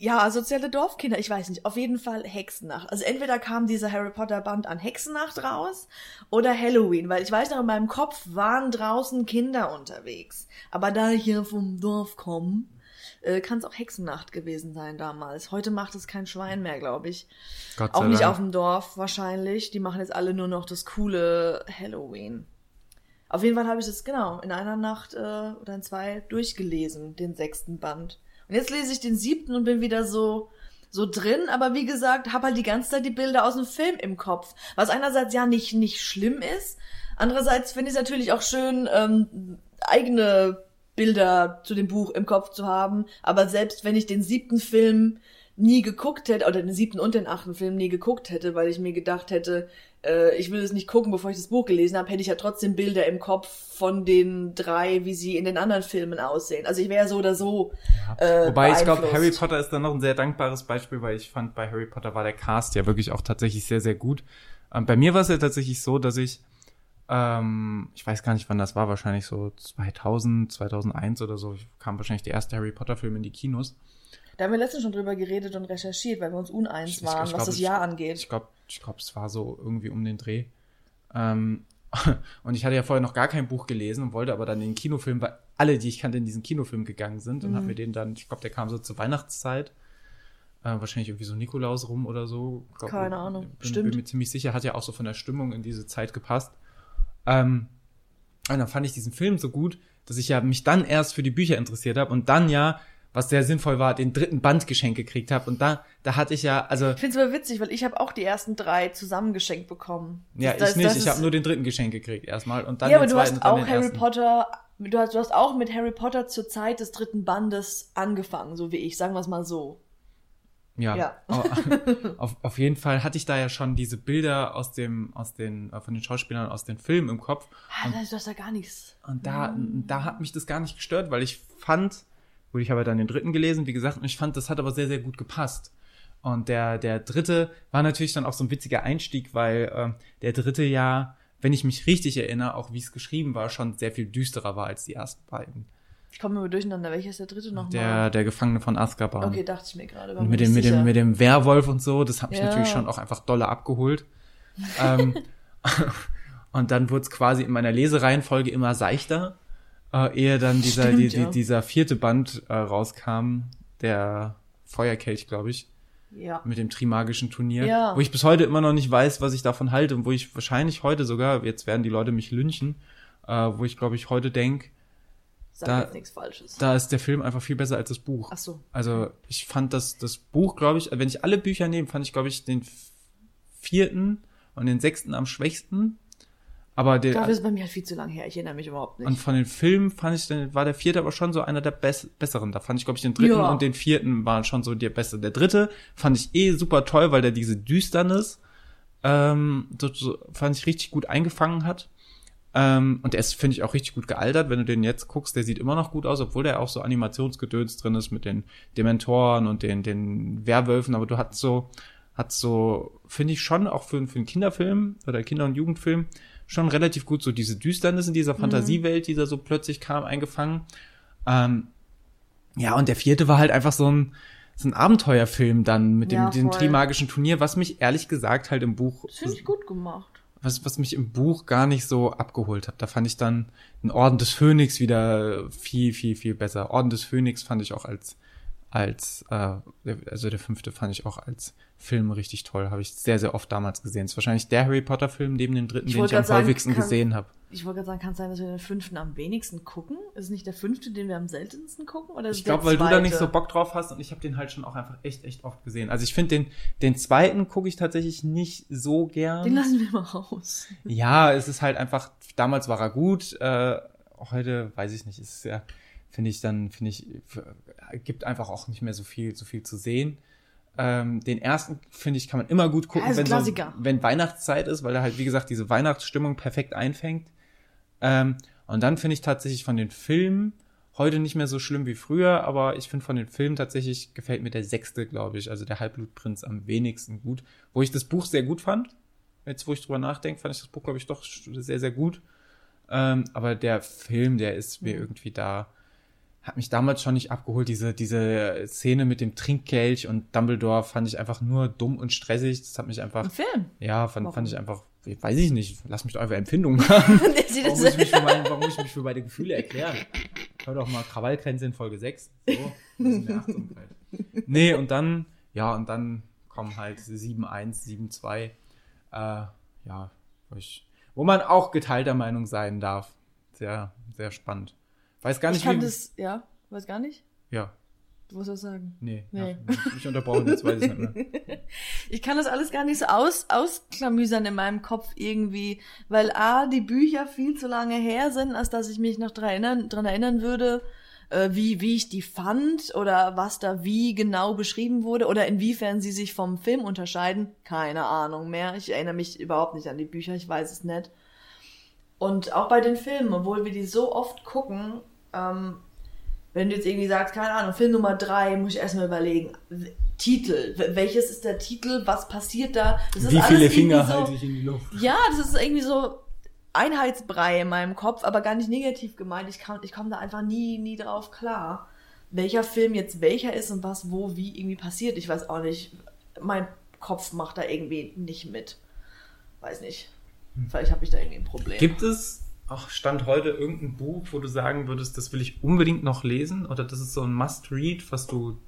ja, soziale Dorfkinder, ich weiß nicht. Auf jeden Fall Hexennacht. Also entweder kam dieser Harry Potter Band an Hexennacht raus oder Halloween, weil ich weiß noch, in meinem Kopf waren draußen Kinder unterwegs. Aber da ich hier vom Dorf komme, äh, kann es auch Hexennacht gewesen sein damals. Heute macht es kein Schwein mehr, glaube ich. Gott sei auch nicht Dank. auf dem Dorf wahrscheinlich. Die machen jetzt alle nur noch das coole Halloween. Auf jeden Fall habe ich das genau in einer Nacht äh, oder in zwei durchgelesen, den sechsten Band. Und jetzt lese ich den siebten und bin wieder so, so drin, aber wie gesagt, habe halt die ganze Zeit die Bilder aus dem Film im Kopf. Was einerseits ja nicht, nicht schlimm ist, andererseits finde ich es natürlich auch schön, ähm, eigene Bilder zu dem Buch im Kopf zu haben. Aber selbst wenn ich den siebten Film nie geguckt hätte, oder den siebten und den achten Film nie geguckt hätte, weil ich mir gedacht hätte, äh, ich will es nicht gucken, bevor ich das Buch gelesen habe, hätte ich ja trotzdem Bilder im Kopf von den drei, wie sie in den anderen Filmen aussehen. Also ich wäre so oder so. Ja. Äh, Wobei ich glaube, Harry Potter ist dann noch ein sehr dankbares Beispiel, weil ich fand, bei Harry Potter war der Cast ja wirklich auch tatsächlich sehr, sehr gut. Ähm, bei mir war es ja tatsächlich so, dass ich, ähm, ich weiß gar nicht, wann das war, wahrscheinlich so 2000, 2001 oder so, kam wahrscheinlich der erste Harry Potter Film in die Kinos. Da haben wir letztens schon drüber geredet und recherchiert, weil wir uns uneins ich, waren, ich, ich was glaub, das Jahr angeht. Ich glaube, ich glaube, es war so irgendwie um den Dreh. Ähm, und ich hatte ja vorher noch gar kein Buch gelesen und wollte aber dann den Kinofilm, weil alle, die ich kannte, in diesen Kinofilm gegangen sind und mhm. habe mir den dann, ich glaube, der kam so zur Weihnachtszeit. Äh, wahrscheinlich irgendwie so Nikolaus rum oder so. Glaub, Keine Ahnung, bin, stimmt. Bin mir ziemlich sicher, hat ja auch so von der Stimmung in diese Zeit gepasst. Ähm, und dann fand ich diesen Film so gut, dass ich ja mich dann erst für die Bücher interessiert habe und dann ja was sehr sinnvoll war, den dritten Band geschenkt gekriegt habe. Und da, da hatte ich ja, also. Ich finde es aber witzig, weil ich habe auch die ersten drei zusammen geschenkt bekommen. Ja, das, ich das, nicht. ich habe nur den dritten geschenkt gekriegt erstmal und dann Ja, aber du hast auch Harry ersten. Potter, du hast, du hast auch mit Harry Potter zur Zeit des dritten Bandes angefangen, so wie ich, sagen wir es mal so. Ja, ja. auf, auf jeden Fall hatte ich da ja schon diese Bilder aus dem, aus den, äh, von den Schauspielern aus den Filmen im Kopf. Ah, und, du hast da gar nichts. Und da, mhm. da hat mich das gar nicht gestört, weil ich fand, Gut, ich habe ja dann den dritten gelesen, wie gesagt, und ich fand, das hat aber sehr, sehr gut gepasst. Und der, der dritte war natürlich dann auch so ein witziger Einstieg, weil äh, der dritte ja, wenn ich mich richtig erinnere, auch wie es geschrieben war, schon sehr viel düsterer war als die ersten beiden. Ich komme immer durcheinander. Welcher ist der dritte nochmal? Der, der Gefangene von Azkaban. Okay, dachte ich mir gerade. Mit dem, mit, dem, mit dem Werwolf und so, das hat mich ja. natürlich schon auch einfach dolle abgeholt. ähm, und dann wurde es quasi in meiner Lesereihenfolge immer seichter äh, ehe dann dieser, Stimmt, die, die, ja. dieser vierte Band äh, rauskam, der Feuerkelch, glaube ich. Ja. Mit dem Trimagischen Turnier. Ja. Wo ich bis heute immer noch nicht weiß, was ich davon halte und wo ich wahrscheinlich heute sogar, jetzt werden die Leute mich lynchen, äh, wo ich glaube ich heute denk, da, da ist der Film einfach viel besser als das Buch. Ach so. Also ich fand das, das Buch, glaube ich, wenn ich alle Bücher nehme, fand ich, glaube ich, den vierten und den sechsten am schwächsten. Aber der, Dafür ist bei mir halt viel zu lang her. Ich erinnere mich überhaupt nicht. Und von den Filmen fand ich, war der vierte aber schon so einer der bess besseren. Da fand ich, glaube ich, den dritten ja. und den vierten waren schon so der beste. Der dritte fand ich eh super toll, weil der diese Düsternis ähm, so, so, fand ich richtig gut eingefangen hat. Ähm, und der ist, finde ich, auch richtig gut gealtert. Wenn du den jetzt guckst, der sieht immer noch gut aus, obwohl der auch so Animationsgedöns drin ist mit den Dementoren und den, den Werwölfen. Aber du hast so, hat so, finde ich schon auch für, für einen Kinderfilm oder Kinder- und Jugendfilm schon relativ gut so diese Düsternis in dieser mhm. Fantasiewelt, die da so plötzlich kam, eingefangen. Ähm, ja, und der vierte war halt einfach so ein, so ein Abenteuerfilm dann mit dem, ja, dem Trimagischen Turnier, was mich ehrlich gesagt halt im Buch. Das finde ich gut gemacht. Was, was mich im Buch gar nicht so abgeholt hat. Da fand ich dann den Orden des Phönix wieder viel, viel, viel besser. Orden des Phönix fand ich auch als, als, äh, also der fünfte fand ich auch als Film richtig toll. Habe ich sehr, sehr oft damals gesehen. Ist wahrscheinlich der Harry Potter-Film neben dem dritten, Ich den ich am sagen, häufigsten kann- gesehen habe. Ich wollte gerade sagen, kann es sein, dass wir den fünften am wenigsten gucken? Ist es nicht der fünfte, den wir am seltensten gucken? Oder Ich glaube, weil du da nicht so zweite? Bock drauf hast und ich habe den halt schon auch einfach echt, echt oft gesehen. Also ich finde den, den zweiten gucke ich tatsächlich nicht so gern. Den lassen wir mal raus. Ja, es ist halt einfach, damals war er gut, äh, heute weiß ich nicht, ist es ja, finde ich dann, finde ich, gibt einfach auch nicht mehr so viel, so viel zu sehen. Ähm, den ersten, finde ich, kann man immer gut gucken, Ja, wenn, so, wenn Weihnachtszeit ist, weil er halt, wie gesagt, diese Weihnachtsstimmung perfekt einfängt. Ähm, und dann finde ich tatsächlich von den Filmen heute nicht mehr so schlimm wie früher, aber ich finde von den Filmen tatsächlich gefällt mir der sechste, glaube ich, also der Halbblutprinz am wenigsten gut. Wo ich das Buch sehr gut fand. Jetzt, wo ich drüber nachdenke, fand ich das Buch, glaube ich, doch sehr, sehr gut. Ähm, aber der Film, der ist mir irgendwie da, hat mich damals schon nicht abgeholt. Diese, diese Szene mit dem Trinkkelch und Dumbledore fand ich einfach nur dumm und stressig. Das hat mich einfach, Ein Film. ja, fand, Warum? fand ich einfach, weiß ich nicht, lass mich doch einfach Empfindungen sieht Warum muss, ich mich für meine, warum muss ich mich für meine Gefühle erklären? Hör doch mal Krawallgrenze in Folge 6. So, mehr Achtsamkeit. Nee, und dann, ja, und dann kommen halt 7-1, 7-2. Äh, ja, wo, ich, wo man auch geteilter Meinung sein darf. Sehr, sehr spannend. Weiß gar ich nicht, kann wie. das, ja, weiß gar nicht. ja, Du musst was sagen. nee. Nee. Ja, mich unterbrochen, jetzt weiß ich nicht mehr. Ich kann das alles gar nicht so aus, ausklamüsern in meinem Kopf irgendwie, weil A, die Bücher viel zu lange her sind, als dass ich mich noch dran erinnern, dran erinnern würde, äh, wie, wie ich die fand oder was da wie genau beschrieben wurde oder inwiefern sie sich vom Film unterscheiden. Keine Ahnung mehr. Ich erinnere mich überhaupt nicht an die Bücher, ich weiß es nicht. Und auch bei den Filmen, obwohl wir die so oft gucken, ähm, wenn du jetzt irgendwie sagst, keine Ahnung, Film Nummer drei, muss ich erstmal überlegen. Titel, welches ist der Titel, was passiert da? Wie viele Finger so, halte ich in die Luft? Ja, das ist irgendwie so Einheitsbrei in meinem Kopf, aber gar nicht negativ gemeint. Ich, kann- ich komme da einfach nie, nie drauf klar, welcher Film jetzt welcher ist und was wo wie irgendwie passiert. Ich weiß auch nicht. Mein Kopf macht da irgendwie nicht mit. Weiß nicht. Vielleicht habe ich da irgendwie ein Problem. Gibt es, auch Stand heute, irgendein Buch, wo du sagen würdest, das will ich unbedingt noch lesen? Oder das ist so ein Must-Read, was du,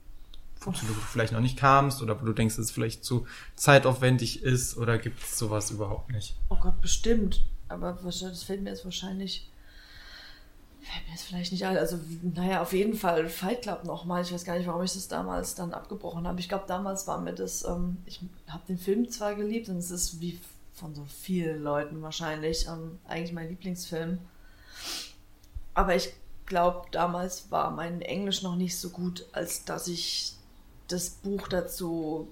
wozu du vielleicht noch nicht kamst? Oder wo du denkst, dass es vielleicht zu zeitaufwendig ist? Oder gibt es sowas überhaupt nicht? Oh Gott, bestimmt. Aber das fällt mir jetzt wahrscheinlich. Fällt mir jetzt vielleicht nicht ein. Also, naja, auf jeden Fall Fight Club nochmal. Ich weiß gar nicht, warum ich das damals dann abgebrochen habe. Ich glaube, damals war mir das. Ähm, ich habe den Film zwar geliebt und es ist wie von so vielen Leuten wahrscheinlich ähm, eigentlich mein Lieblingsfilm. Aber ich glaube, damals war mein Englisch noch nicht so gut, als dass ich das Buch dazu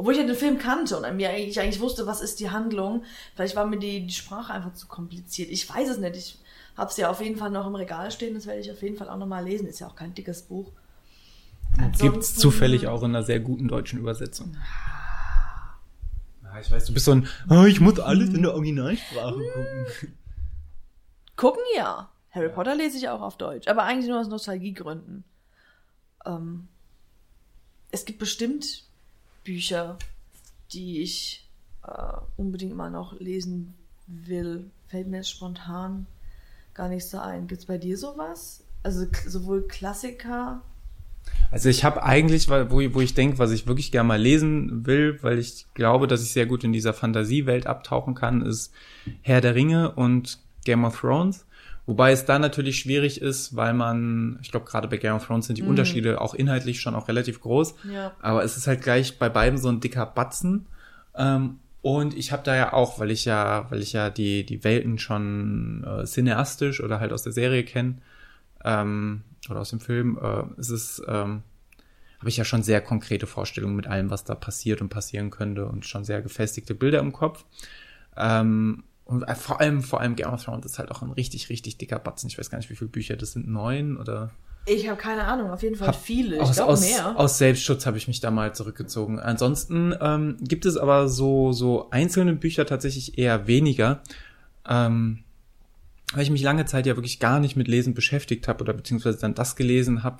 obwohl ich ja den Film kannte und mir eigentlich, eigentlich wusste, was ist die Handlung. Vielleicht war mir die, die Sprache einfach zu kompliziert. Ich weiß es nicht. Ich habe es ja auf jeden Fall noch im Regal stehen. Das werde ich auf jeden Fall auch nochmal lesen. Ist ja auch kein dickes Buch. Gibt es zufällig auch in einer sehr guten deutschen Übersetzung? Ja, ich weiß, du bist so ein, oh, ich muss alles in der Originalsprache gucken. Gucken ja. Harry Potter lese ich auch auf Deutsch. Aber eigentlich nur aus Nostalgiegründen. Ähm, es gibt bestimmt Bücher, die ich äh, unbedingt mal noch lesen will. Fällt mir jetzt spontan gar nicht so ein. Gibt es bei dir sowas? Also sowohl Klassiker. Also ich habe eigentlich, wo, wo ich denke, was ich wirklich gerne mal lesen will, weil ich glaube, dass ich sehr gut in dieser Fantasiewelt abtauchen kann, ist Herr der Ringe und Game of Thrones. Wobei es da natürlich schwierig ist, weil man, ich glaube, gerade bei Game of Thrones sind die Unterschiede auch inhaltlich schon auch relativ groß. Ja. Aber es ist halt gleich bei beiden so ein dicker Batzen. Ähm, und ich habe da ja auch, weil ich ja, weil ich ja die, die Welten schon äh, cineastisch oder halt aus der Serie kenne, ähm, oder aus dem Film, äh, ist es, ähm, habe ich ja schon sehr konkrete Vorstellungen mit allem, was da passiert und passieren könnte und schon sehr gefestigte Bilder im Kopf. Ähm, und äh, vor allem, vor allem Game of Thrones ist halt auch ein richtig, richtig dicker Batzen. Ich weiß gar nicht, wie viele Bücher das sind. Neun oder? Ich habe keine Ahnung, auf jeden Fall viele. Ich aus, glaube mehr. aus Selbstschutz habe ich mich da mal zurückgezogen. Ansonsten ähm, gibt es aber so, so einzelne Bücher tatsächlich eher weniger. Ähm, weil ich mich lange Zeit ja wirklich gar nicht mit Lesen beschäftigt habe oder beziehungsweise dann das gelesen habe,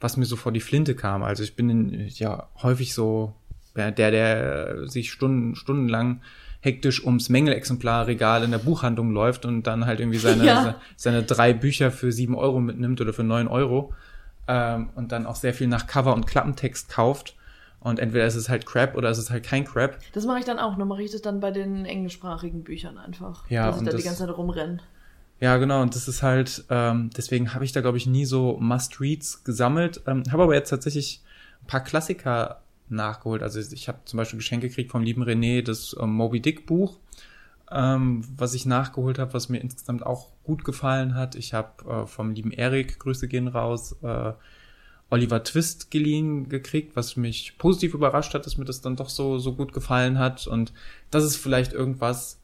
was mir so vor die Flinte kam. Also ich bin in, ja häufig so der, der sich Stunden, stundenlang hektisch ums Mängelexemplarregal in der Buchhandlung läuft und dann halt irgendwie seine, Ja. seine drei Bücher für sieben Euro mitnimmt oder für neun Euro. ähm, und dann auch sehr viel nach Cover und Klappentext kauft. Und entweder ist es halt Crap oder ist es halt kein Crap. Das mache ich dann auch. Nur mache ich das dann bei den englischsprachigen Büchern einfach. Ja, dass ich und da die das- ganze Zeit rumrenne. Ja, genau. Und das ist halt, ähm, deswegen habe ich da, glaube ich, nie so Must-Reads gesammelt. Ähm, habe aber jetzt tatsächlich ein paar Klassiker nachgeholt. Also ich habe zum Beispiel Geschenke gekriegt vom lieben René, das ähm, Moby Dick Buch, ähm, was ich nachgeholt habe, was mir insgesamt auch gut gefallen hat. Ich habe äh, vom lieben Erik, Grüße gehen raus, äh, Oliver Twist geliehen gekriegt, was mich positiv überrascht hat, dass mir das dann doch so, so gut gefallen hat. Und das ist vielleicht irgendwas,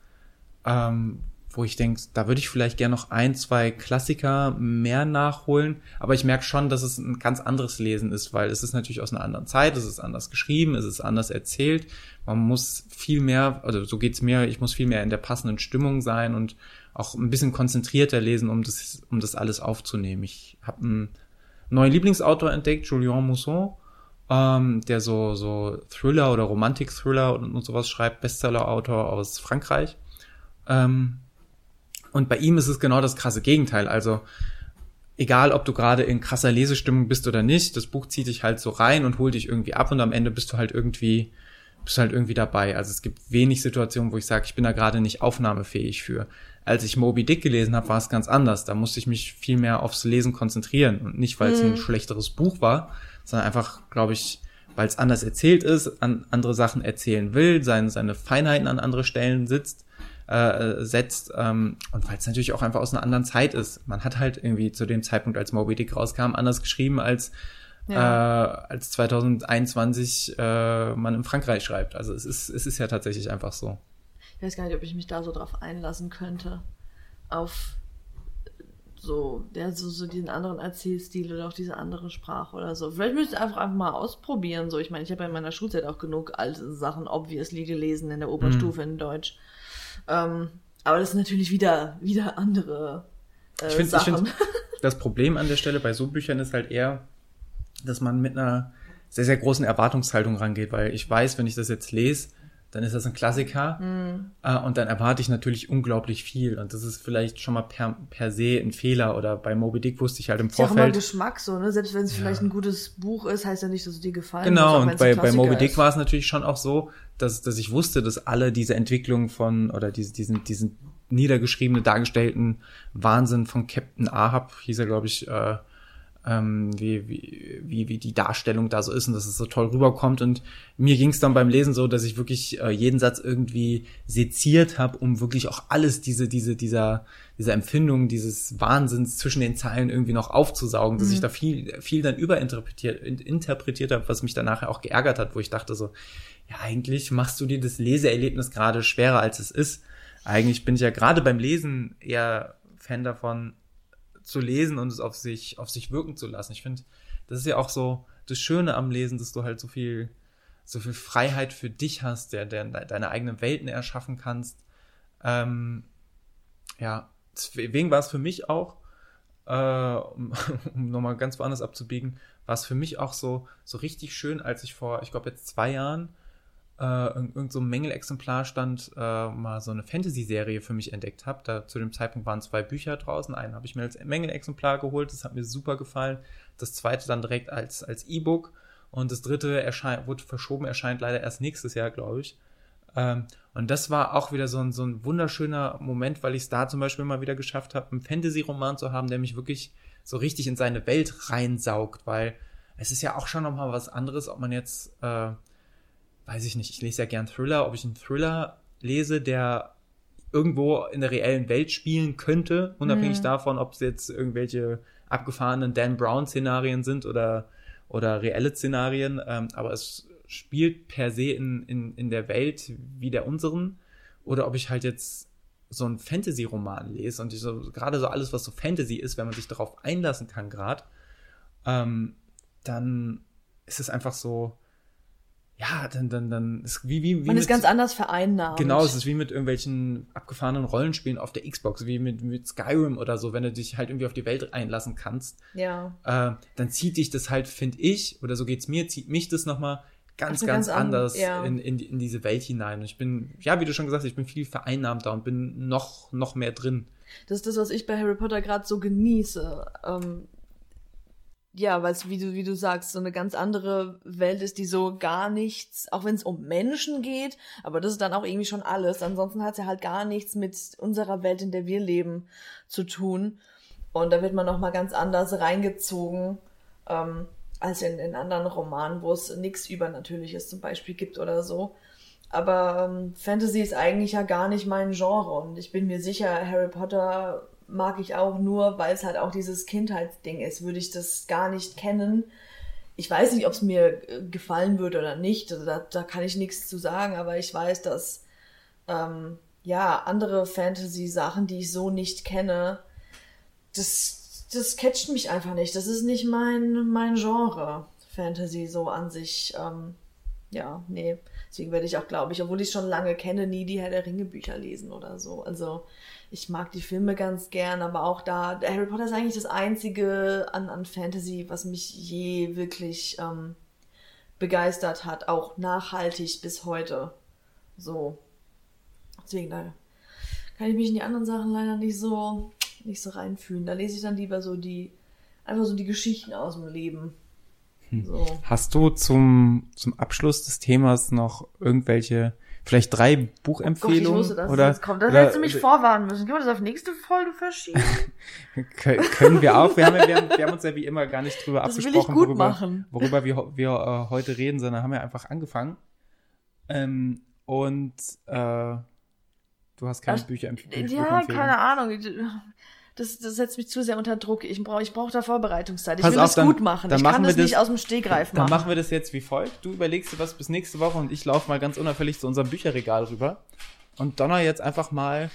ähm, wo ich denke, da würde ich vielleicht gerne noch ein, zwei Klassiker mehr nachholen. Aber ich merke schon, dass es ein ganz anderes Lesen ist, weil es ist natürlich aus einer anderen Zeit, es ist anders geschrieben, es ist anders erzählt. Man muss viel mehr, also so geht's mir, ich muss viel mehr in der passenden Stimmung sein und auch ein bisschen konzentrierter lesen, um das, um das alles aufzunehmen. Ich habe einen neuen Lieblingsautor entdeckt, Julien Mousson, ähm, der so, so Thriller oder Romantik-Thriller und, und sowas schreibt, Bestseller-Autor aus Frankreich. Ähm, und bei ihm ist es genau das krasse Gegenteil. Also, egal ob du gerade in krasser Lesestimmung bist oder nicht, das Buch zieht dich halt so rein und holt dich irgendwie ab und am Ende bist du halt irgendwie, bist du halt irgendwie dabei. Also es gibt wenig Situationen, wo ich sage, ich bin da gerade nicht aufnahmefähig für. Als ich Moby Dick gelesen habe, war es ganz anders. Da musste ich mich viel mehr aufs Lesen konzentrieren und nicht, weil es ein schlechteres Buch war, sondern einfach, glaube ich, weil es anders erzählt ist, an andere Sachen erzählen will, seine, seine Feinheiten an andere Stellen sitzt äh, setzt ähm, und weil es natürlich auch einfach aus einer anderen Zeit ist. Man hat halt irgendwie zu dem Zeitpunkt, als Moby Dick rauskam, anders geschrieben als Ja. äh, als 2021 äh, man in Frankreich schreibt. Also es ist es ist ja tatsächlich einfach so. Ich weiß gar nicht, ob ich mich da so drauf einlassen könnte. Auf so, der so, so diesen anderen Erzählstil oder auch diese andere Sprache oder so. Vielleicht müsste ich einfach, einfach mal ausprobieren. So, ich meine, ich habe ja in meiner Schulzeit auch genug alte Sachen obviously gelesen in der Oberstufe in Deutsch. Ähm, aber das sind natürlich wieder, wieder andere äh, Ich finde, ich Sachen. find, das Problem an der Stelle bei so Büchern ist halt eher, dass man mit einer sehr, sehr großen Erwartungshaltung rangeht, weil ich weiß, wenn ich das jetzt lese, dann ist das ein Klassiker Hm. äh, und dann erwarte ich natürlich unglaublich viel und das ist vielleicht schon mal per, per se ein Fehler oder bei Moby Dick wusste ich halt im ist ja auch Vorfeld. Geschmack so, ne? Selbst wenn es Ja. vielleicht ein gutes Buch ist, heißt ja nicht, dass es dir gefallen muss, Genau, auch und bei, bei Moby Dick war es natürlich schon auch so, dass, dass ich wusste, dass alle diese Entwicklung von, oder diese, diesen, diesen niedergeschriebene, dargestellten Wahnsinn von Captain Ahab, hieß er, glaube ich, äh, ähm, wie, wie, wie, wie die Darstellung da so ist und dass es so toll rüberkommt. Und mir ging es dann beim Lesen so, dass ich wirklich äh, jeden Satz irgendwie seziert habe, um wirklich auch alles diese, diese, dieser, dieser Empfindung, dieses Wahnsinns zwischen den Zeilen irgendwie noch aufzusaugen, dass ich da viel, viel dann überinterpretiert in- interpretiert habe, was mich dann nachher auch geärgert hat, wo ich dachte so, ja, eigentlich machst du dir das Leseerlebnis gerade schwerer, als es ist. Eigentlich bin ich ja gerade beim Lesen eher Fan davon, zu lesen und es auf sich, auf sich wirken zu lassen. Ich finde, das ist ja auch so das Schöne am Lesen, dass du halt so viel, so viel Freiheit für dich hast, der, der deine eigenen Welten erschaffen kannst. Ähm, ja, deswegen war es für mich auch, äh, um, nochmal ganz woanders abzubiegen, war es für mich auch so, so richtig schön, als ich vor, ich glaube jetzt zwei Jahren, äh, in irgendeinem so Mängelexemplar stand, äh, mal so eine Fantasy-Serie für mich entdeckt habe. Da zu dem Zeitpunkt waren zwei Bücher draußen. Einen habe ich mir als Mängelexemplar geholt, das hat mir super gefallen. Das zweite dann direkt als, als E-Book. Und das dritte erscheint, wurde verschoben, erscheint leider erst nächstes Jahr, glaube ich. Ähm, und das war auch wieder so ein, so ein wunderschöner Moment, weil ich es da zum Beispiel mal wieder geschafft habe, einen Fantasy-Roman zu haben, der mich wirklich so richtig in seine Welt reinsaugt, weil es ist ja auch schon nochmal was anderes, ob man jetzt, äh, weiß ich nicht, ich lese ja gern Thriller, ob ich einen Thriller lese, der irgendwo in der reellen Welt spielen könnte, unabhängig Mhm. davon, ob es jetzt irgendwelche abgefahrenen Dan Brown-Szenarien sind oder, oder reelle Szenarien, ähm, aber es spielt per se in, in, in der Welt wie der unseren, oder ob ich halt jetzt so einen Fantasy-Roman lese und ich so, gerade so alles, was so Fantasy ist, wenn man sich darauf einlassen kann gerade, ähm, dann ist es einfach so, ja, dann, dann, dann ist wie, wie, wie Man ist mit- ganz anders vereinnahmt. Genau, es ist wie mit irgendwelchen abgefahrenen Rollenspielen auf der Xbox, wie mit, mit Skyrim oder so, wenn du dich halt irgendwie auf die Welt einlassen kannst, Ja. äh, dann zieht dich das halt, finde ich, oder so geht's mir, zieht mich das nochmal ganz, ganz, ganz an- anders ja. in, in, in diese Welt hinein. Und ich bin, ja, wie du schon gesagt hast, ich bin viel vereinnahmter und bin noch, noch mehr drin. Das ist das, was ich bei Harry Potter gerade so genieße. Ähm, ja, weil es, wie du, wie du sagst, so eine ganz andere Welt ist, die so gar nichts, auch wenn es um Menschen geht, aber das ist dann auch irgendwie schon alles. Ansonsten hat es ja halt gar nichts mit unserer Welt, in der wir leben, zu tun. Und da wird man nochmal ganz anders reingezogen, ähm, als in, in anderen Romanen, wo es nichts Übernatürliches zum Beispiel gibt oder so. Aber ähm, Fantasy ist eigentlich ja gar nicht mein Genre und ich bin mir sicher, Harry Potter mag ich auch nur, weil es halt auch dieses Kindheitsding ist. Würde ich das gar nicht kennen. Ich weiß nicht, ob es mir äh, gefallen würde oder nicht. Also da, da kann ich nichts zu sagen, aber ich weiß, dass ähm, ja andere Fantasy-Sachen, die ich so nicht kenne, das, das catcht mich einfach nicht. Das ist nicht mein, mein Genre. Fantasy so an sich. Ähm, ja, nee. Deswegen werde ich auch, glaube ich, obwohl ich schon lange kenne, nie die Herr der Ringe Bücher lesen oder so. Also ich mag die Filme ganz gern, aber auch da, Harry Potter ist eigentlich das einzige an, an Fantasy, was mich je wirklich ähm, begeistert hat, auch nachhaltig bis heute. So. Deswegen, da kann ich mich in die anderen Sachen leider nicht so, nicht so reinfühlen. Da lese ich dann lieber so die, einfach so die Geschichten aus dem Leben. Hm. So. Hast du zum, zum Abschluss des Themas noch irgendwelche vielleicht drei Buchempfehlungen. Oh Gott, ich wusste, dass oder, das kommt. Das hättest du mich vorwarnen müssen. Können wir das auf nächste Folge verschieben? können wir auch. Wir haben, wir, haben, wir haben uns ja wie immer gar nicht drüber das abgesprochen, worüber, machen. worüber wir, wir äh, heute reden, sondern haben ja einfach angefangen. Ähm, und äh, du hast keine Bücher empfehlen. Ja, keine Ahnung das, das setzt mich zu sehr unter Druck. Ich brauche ich brauch da Vorbereitungszeit. Ich Pass will auf, das dann, gut machen. ich kann das, das, nicht aus dem Stegreif machen. Dann machen wir das jetzt wie folgt. Du überlegst dir was bis nächste Woche und ich laufe mal ganz unauffällig zu unserem Bücherregal rüber und donner jetzt einfach mal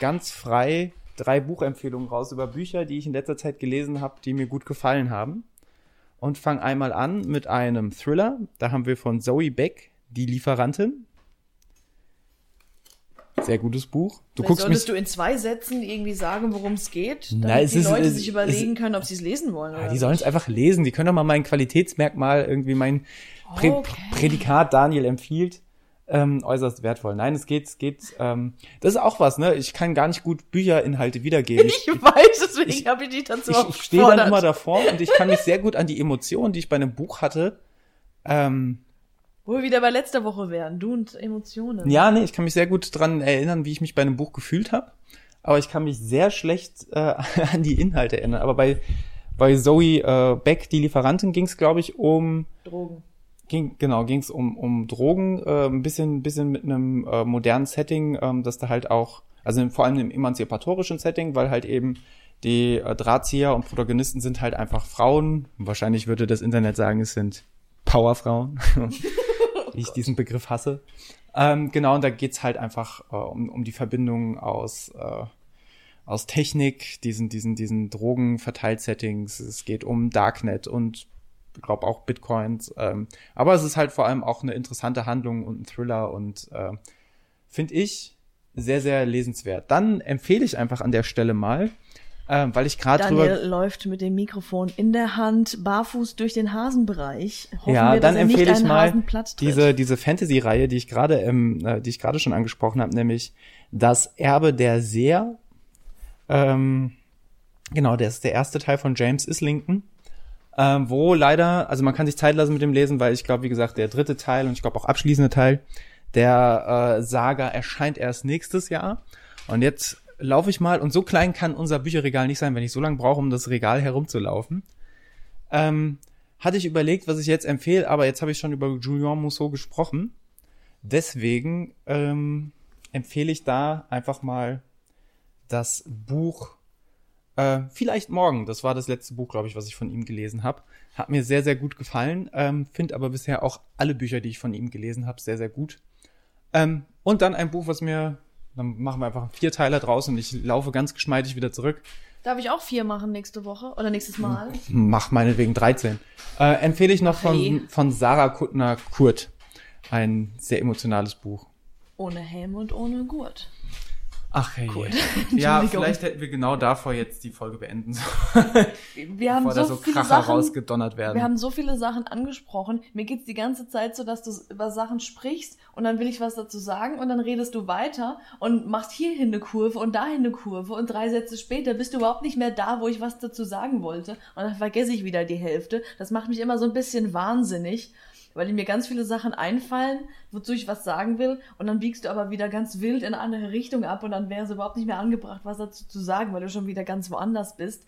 ganz frei drei Buchempfehlungen raus über Bücher, die ich in letzter Zeit gelesen habe, die mir gut gefallen haben. Und fang einmal an mit einem Thriller. Da haben wir von Zoe Beck, Die Lieferantin. Sehr gutes Buch. Du guckst solltest mich, du in zwei Sätzen irgendwie sagen, worum es geht, damit na, die ist, Leute es, sich überlegen es, können, ob sie es lesen wollen. Ja, die sollen es einfach lesen. Die können doch mal mein Qualitätsmerkmal, irgendwie mein Prä okay. Prädikat Daniel empfiehlt, ähm, äußerst wertvoll. Nein, es geht, es geht, ähm, das ist auch was, ne? Ich kann gar nicht gut Bücherinhalte wiedergeben. Ich, ich weiß, deswegen habe ich dich dazu Ich, ich stehe dann immer davor und ich kann mich sehr gut an die Emotionen, die ich bei einem Buch hatte, ähm, wo wir wieder bei letzter Woche wären, du und Emotionen. Ja, nee, ich kann mich sehr gut dran erinnern, wie ich mich bei einem Buch gefühlt habe. Aber ich kann mich sehr schlecht äh, an die Inhalte erinnern. Aber bei, bei Zoe äh, Beck, die Lieferantin, ging es, glaube ich, um Drogen. Ging, genau, ging es um, um Drogen, äh, ein bisschen, bisschen mit einem äh, modernen Setting, ähm, dass da halt auch, also vor allem im emanzipatorischen Setting, weil halt eben die äh, Drahtzieher und Protagonisten sind halt einfach Frauen. Wahrscheinlich würde das Internet sagen, es sind Powerfrauen. wie ich diesen Begriff hasse. Ähm, genau, und da geht's halt einfach äh, um, um die Verbindung aus, äh, aus Technik, diesen, diesen, diesen Drogenverteilsettings. Es geht um Darknet und ich glaube auch Bitcoins. Ähm, aber es ist halt vor allem auch eine interessante Handlung und ein Thriller und äh, finde ich sehr, sehr lesenswert. Dann empfehle ich einfach an der Stelle mal ähm, weil ich gerade drüber. Daniel läuft mit dem Mikrofon in der Hand barfuß durch den Hasenbereich. Hoffen ja, wir, dann empfehle ich mal diese diese Fantasy-Reihe, die ich gerade ähm, äh, die ich gerade schon angesprochen habe, nämlich das Erbe der Seher. Ähm, genau, der ist der erste Teil von James Islington. Ähm, wo leider, also man kann sich Zeit lassen mit dem Lesen, weil ich glaube, wie gesagt, der dritte Teil und ich glaube auch abschließende Teil der äh, Saga erscheint erst nächstes Jahr. Und jetzt laufe ich mal, und so klein kann unser Bücherregal nicht sein, wenn ich so lange brauche, um das Regal herumzulaufen. Ähm, hatte ich überlegt, was ich jetzt empfehle, aber jetzt habe ich schon über Julien Mousseau gesprochen. Deswegen ähm, empfehle ich da einfach mal das Buch äh, Vielleicht morgen. Das war das letzte Buch, glaube ich, was ich von ihm gelesen habe. Hat mir sehr, sehr gut gefallen. Ähm, Finde aber bisher auch alle Bücher, die ich von ihm gelesen habe, sehr, sehr gut. Ähm, und dann ein Buch, was mir dann machen wir einfach einen Vierteiler draus und ich laufe ganz geschmeidig wieder zurück. Darf ich auch vier machen nächste Woche oder nächstes Mal? Mach meinetwegen 13. Äh, empfehle ich noch von, hey. von Sarah Kuttner Kurt. Ein sehr emotionales Buch. Ohne Helm und ohne Gurt. Ach hey. Cool. Ja, vielleicht hätten wir genau davor jetzt die Folge beenden sollen. Wir haben so, so viele Sachen rausgedonnert werden. Wir haben so viele Sachen angesprochen. Mir geht's die ganze Zeit so, dass du über Sachen sprichst und dann will ich was dazu sagen und dann redest du weiter und machst hierhin eine Kurve und dahin eine Kurve und drei Sätze später bist du überhaupt nicht mehr da, wo ich was dazu sagen wollte und dann vergesse ich wieder die Hälfte. Das macht mich immer so ein bisschen wahnsinnig weil mir ganz viele Sachen einfallen, wozu ich was sagen will, und dann biegst du aber wieder ganz wild in eine andere Richtung ab und dann wäre es überhaupt nicht mehr angebracht, was dazu zu sagen, weil du schon wieder ganz woanders bist.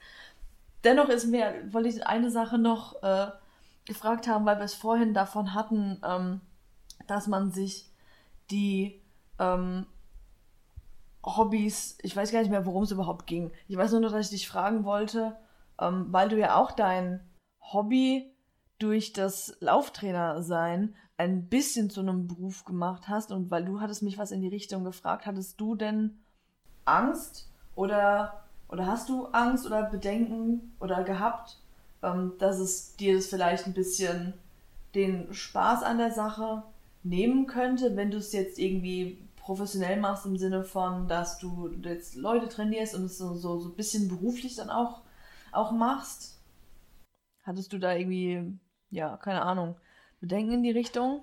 Dennoch ist mir, wollte ich eine Sache noch äh, gefragt haben, weil wir es vorhin davon hatten, ähm, dass man sich die ähm, Hobbys, ich weiß gar nicht mehr, worum es überhaupt ging. Ich weiß nur noch, dass ich dich fragen wollte, ähm, weil du ja auch dein Hobby durch das Lauftrainer sein ein bisschen zu einem Beruf gemacht hast und weil du hattest mich was in die Richtung gefragt, hattest du denn Angst oder oder hast du Angst oder Bedenken oder gehabt, ähm, dass es dir das vielleicht ein bisschen den Spaß an der Sache nehmen könnte, wenn du es jetzt irgendwie professionell machst im Sinne von, dass du jetzt Leute trainierst und es so, so, so ein bisschen beruflich dann auch, auch machst? Hattest du da irgendwie ja, keine Ahnung, Bedenken in die Richtung?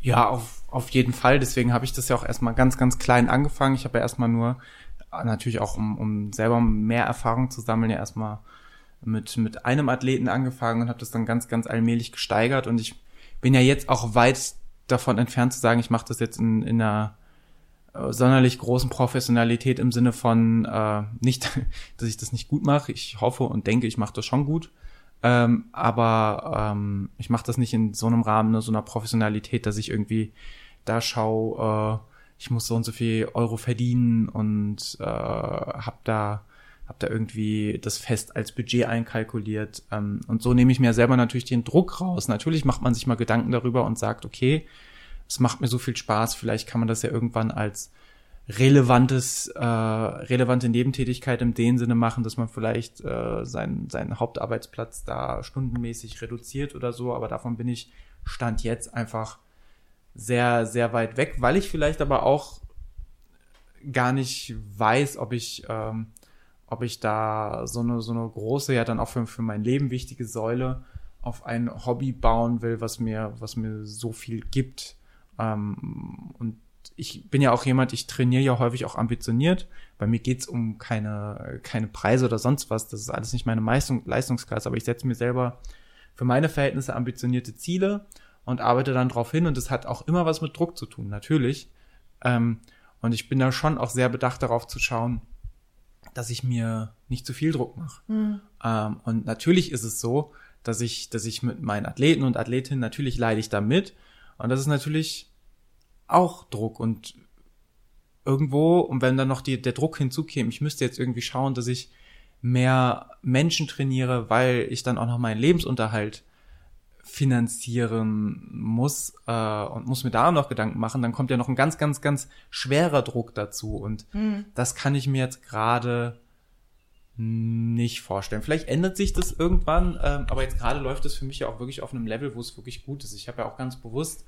Ja, auf, auf jeden Fall. Deswegen habe ich das ja auch erstmal ganz, ganz klein angefangen. Ich habe ja erstmal nur, äh, natürlich auch um, um selber mehr Erfahrung zu sammeln, ja erstmal mit, mit einem Athleten angefangen und habe das dann ganz, ganz allmählich gesteigert. Und ich bin ja jetzt auch weit davon entfernt zu sagen, ich mache das jetzt in, in einer äh, sonderlich großen Professionalität im Sinne von äh, nicht, dass ich das nicht gut mache. Ich hoffe und denke, ich mache das schon gut. Ähm, aber ähm, ich mache das nicht in so einem Rahmen, ne, so einer Professionalität, dass ich irgendwie da schaue, äh, ich muss so und so viel Euro verdienen und äh, hab da hab da irgendwie das fest als Budget einkalkuliert. Ähm, und so nehme ich mir selber natürlich den Druck raus. Natürlich macht man sich mal Gedanken darüber und sagt, okay, es macht mir so viel Spaß, vielleicht kann man das ja irgendwann als relevantes, äh, relevante Nebentätigkeit im dem Sinne machen, dass man vielleicht äh, seinen, seinen Hauptarbeitsplatz da stundenmäßig reduziert oder so, aber davon bin ich Stand jetzt einfach sehr, sehr weit weg, weil ich vielleicht aber auch gar nicht weiß, ob ich, ähm, ob ich da so eine, so eine große, ja dann auch für, für mein Leben wichtige Säule auf ein Hobby bauen will, was mir, was mir so viel gibt. Ähm, und ich bin ja auch jemand, ich trainiere ja häufig auch ambitioniert. Bei mir geht's um keine, keine Preise oder sonst was. Das ist alles nicht meine Leistung, Leistungsklasse, aber ich setze mir selber für meine Verhältnisse ambitionierte Ziele und arbeite dann drauf hin und das hat auch immer was mit Druck zu tun, natürlich. Ähm, und ich bin da schon auch sehr bedacht darauf zu schauen, dass ich mir nicht zu viel Druck mache. Mhm. Ähm, und natürlich ist es so, dass ich, dass ich mit meinen Athleten und Athletinnen natürlich leide ich da mit. Und das ist natürlich auch Druck und irgendwo, und wenn dann noch die, der Druck hinzukäme, ich müsste jetzt irgendwie schauen, dass ich mehr Menschen trainiere, weil ich dann auch noch meinen Lebensunterhalt finanzieren muss äh, und muss mir da noch Gedanken machen, dann kommt ja noch ein ganz, ganz, ganz schwerer Druck dazu. Und mhm. das kann ich mir jetzt gerade nicht vorstellen. Vielleicht ändert sich das irgendwann, äh, aber jetzt gerade läuft es für mich ja auch wirklich auf einem Level, wo es wirklich gut ist. Ich habe ja auch ganz bewusst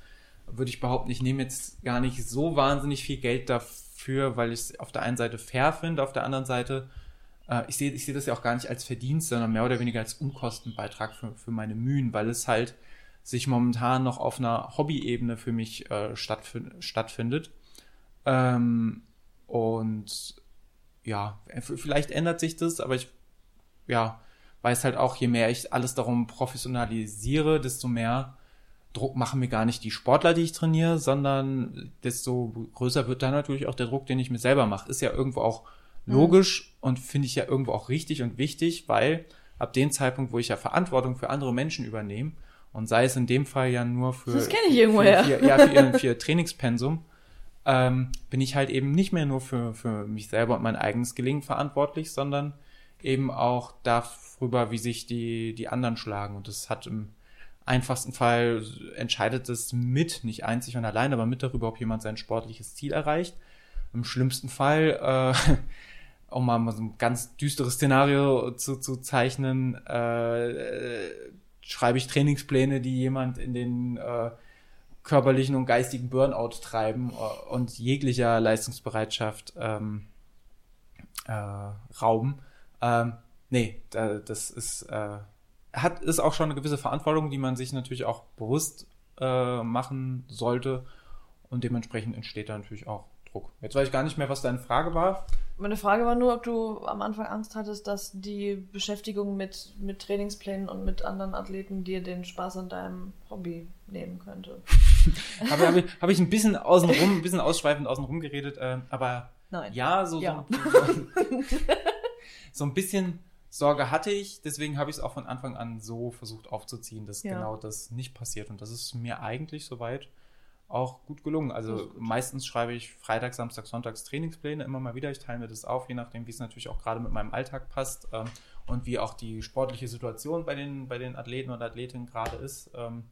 würde ich behaupten, ich nehme jetzt gar nicht so wahnsinnig viel Geld dafür, weil ich es auf der einen Seite fair finde, auf der anderen Seite, äh, ich sehe ich sehe das ja auch gar nicht als Verdienst, sondern mehr oder weniger als Unkostenbeitrag für, für meine Mühen, weil es halt sich momentan noch auf einer Hobby-Ebene für mich äh, stattfind, stattfindet. Ähm, und ja, vielleicht ändert sich das, aber ich ja, weiß halt auch, je mehr ich alles darum professionalisiere, desto mehr Druck machen mir gar nicht die Sportler, die ich trainiere, sondern desto größer wird dann natürlich auch der Druck, den ich mir selber mache. Ist ja irgendwo auch logisch mhm. und finde ich ja irgendwo auch richtig und wichtig, weil ab dem Zeitpunkt, wo ich ja Verantwortung für andere Menschen übernehme und sei es in dem Fall ja nur für das kenne ich irgendwoher für, für, ja, für, für ihr Trainingspensum, ähm, bin ich halt eben nicht mehr nur für, für mich selber und mein eigenes Gelingen verantwortlich, sondern eben auch darüber, wie sich die, die anderen schlagen. Und das hat im einfachsten Fall entscheidet es mit, nicht einzig und allein, aber mit darüber, ob jemand sein sportliches Ziel erreicht. Im schlimmsten Fall, äh, um mal so ein ganz düsteres Szenario zu, zu zeichnen, äh, schreibe ich Trainingspläne, die jemand in den äh, körperlichen und geistigen Burnout treiben äh, und jeglicher Leistungsbereitschaft ähm, äh, rauben. Ähm, nee, da, das ist, äh, hat, ist auch schon eine gewisse Verantwortung, die man sich natürlich auch bewusst äh, machen sollte. Und dementsprechend entsteht da natürlich auch Druck. Jetzt weiß ich gar nicht mehr, was deine Frage war. Meine Frage war nur, ob du am Anfang Angst hattest, dass die Beschäftigung mit, mit Trainingsplänen und mit anderen Athleten dir den Spaß an deinem Hobby nehmen könnte. habe ich, hab ich ein bisschen außenrum, ein bisschen ausschweifend außenrum geredet, äh, aber Nein. ja, so, Ja. So, so, so ein bisschen Sorge hatte ich, deswegen habe ich es auch von Anfang an so versucht aufzuziehen, dass Ja. genau das nicht passiert. Und das ist mir eigentlich soweit auch gut gelungen. Also gut. meistens schreibe ich Freitag, Samstag, Sonntags Trainingspläne immer mal wieder. Ich teile mir das auf, je nachdem, wie es natürlich auch gerade mit meinem Alltag passt ähm, und wie auch die sportliche Situation bei den, bei den Athleten und Athletinnen gerade ist. Ähm,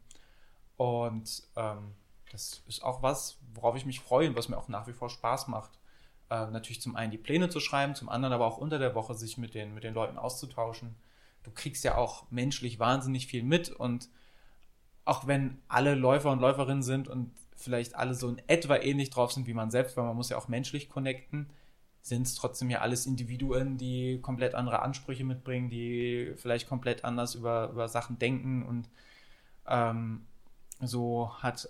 und ähm, das ist auch was, worauf ich mich freue und was mir auch nach wie vor Spaß macht. Äh, natürlich zum einen die Pläne zu schreiben, zum anderen aber auch unter der Woche sich mit den, mit den Leuten auszutauschen. Du kriegst ja auch menschlich wahnsinnig viel mit und auch wenn alle Läufer und Läuferinnen sind und vielleicht alle so in etwa ähnlich drauf sind wie man selbst, weil man muss ja auch menschlich connecten, sind es trotzdem ja alles Individuen, die komplett andere Ansprüche mitbringen, die vielleicht komplett anders über, über Sachen denken und ähm, so hat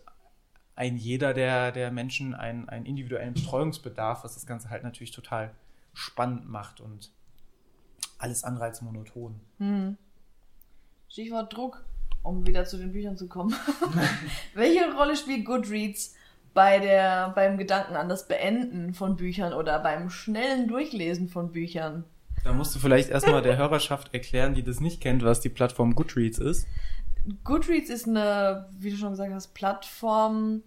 ein jeder der, der Menschen einen, einen individuellen Betreuungsbedarf, was das Ganze halt natürlich total spannend macht und alles andere als monoton. Hm. Stichwort Druck, um wieder zu den Büchern zu kommen. Welche Rolle spielt Goodreads bei der, beim Gedanken an das Beenden von Büchern oder beim schnellen Durchlesen von Büchern? Da musst du vielleicht erstmal der Hörerschaft erklären, die das nicht kennt, was die Plattform Goodreads ist. Goodreads ist eine, wie du schon gesagt hast, Plattform,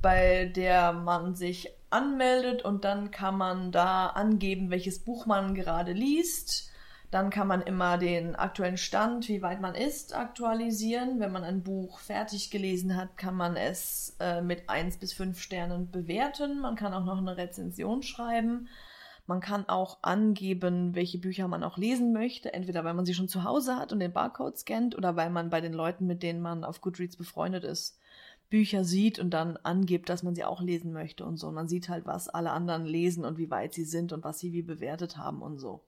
bei der man sich anmeldet und dann kann man da angeben, welches Buch man gerade liest. Dann kann man immer den aktuellen Stand, wie weit man ist, aktualisieren. Wenn man ein Buch fertig gelesen hat, kann man es äh, mit 1 bis 5 Sternen bewerten. Man kann auch noch eine Rezension schreiben. Man kann auch angeben, welche Bücher man auch lesen möchte, entweder weil man sie schon zu Hause hat und den Barcode scannt oder weil man bei den Leuten, mit denen man auf Goodreads befreundet ist, Bücher sieht und dann angibt, dass man sie auch lesen möchte und so. Und man sieht halt, was alle anderen lesen und wie weit sie sind und was sie wie bewertet haben und so.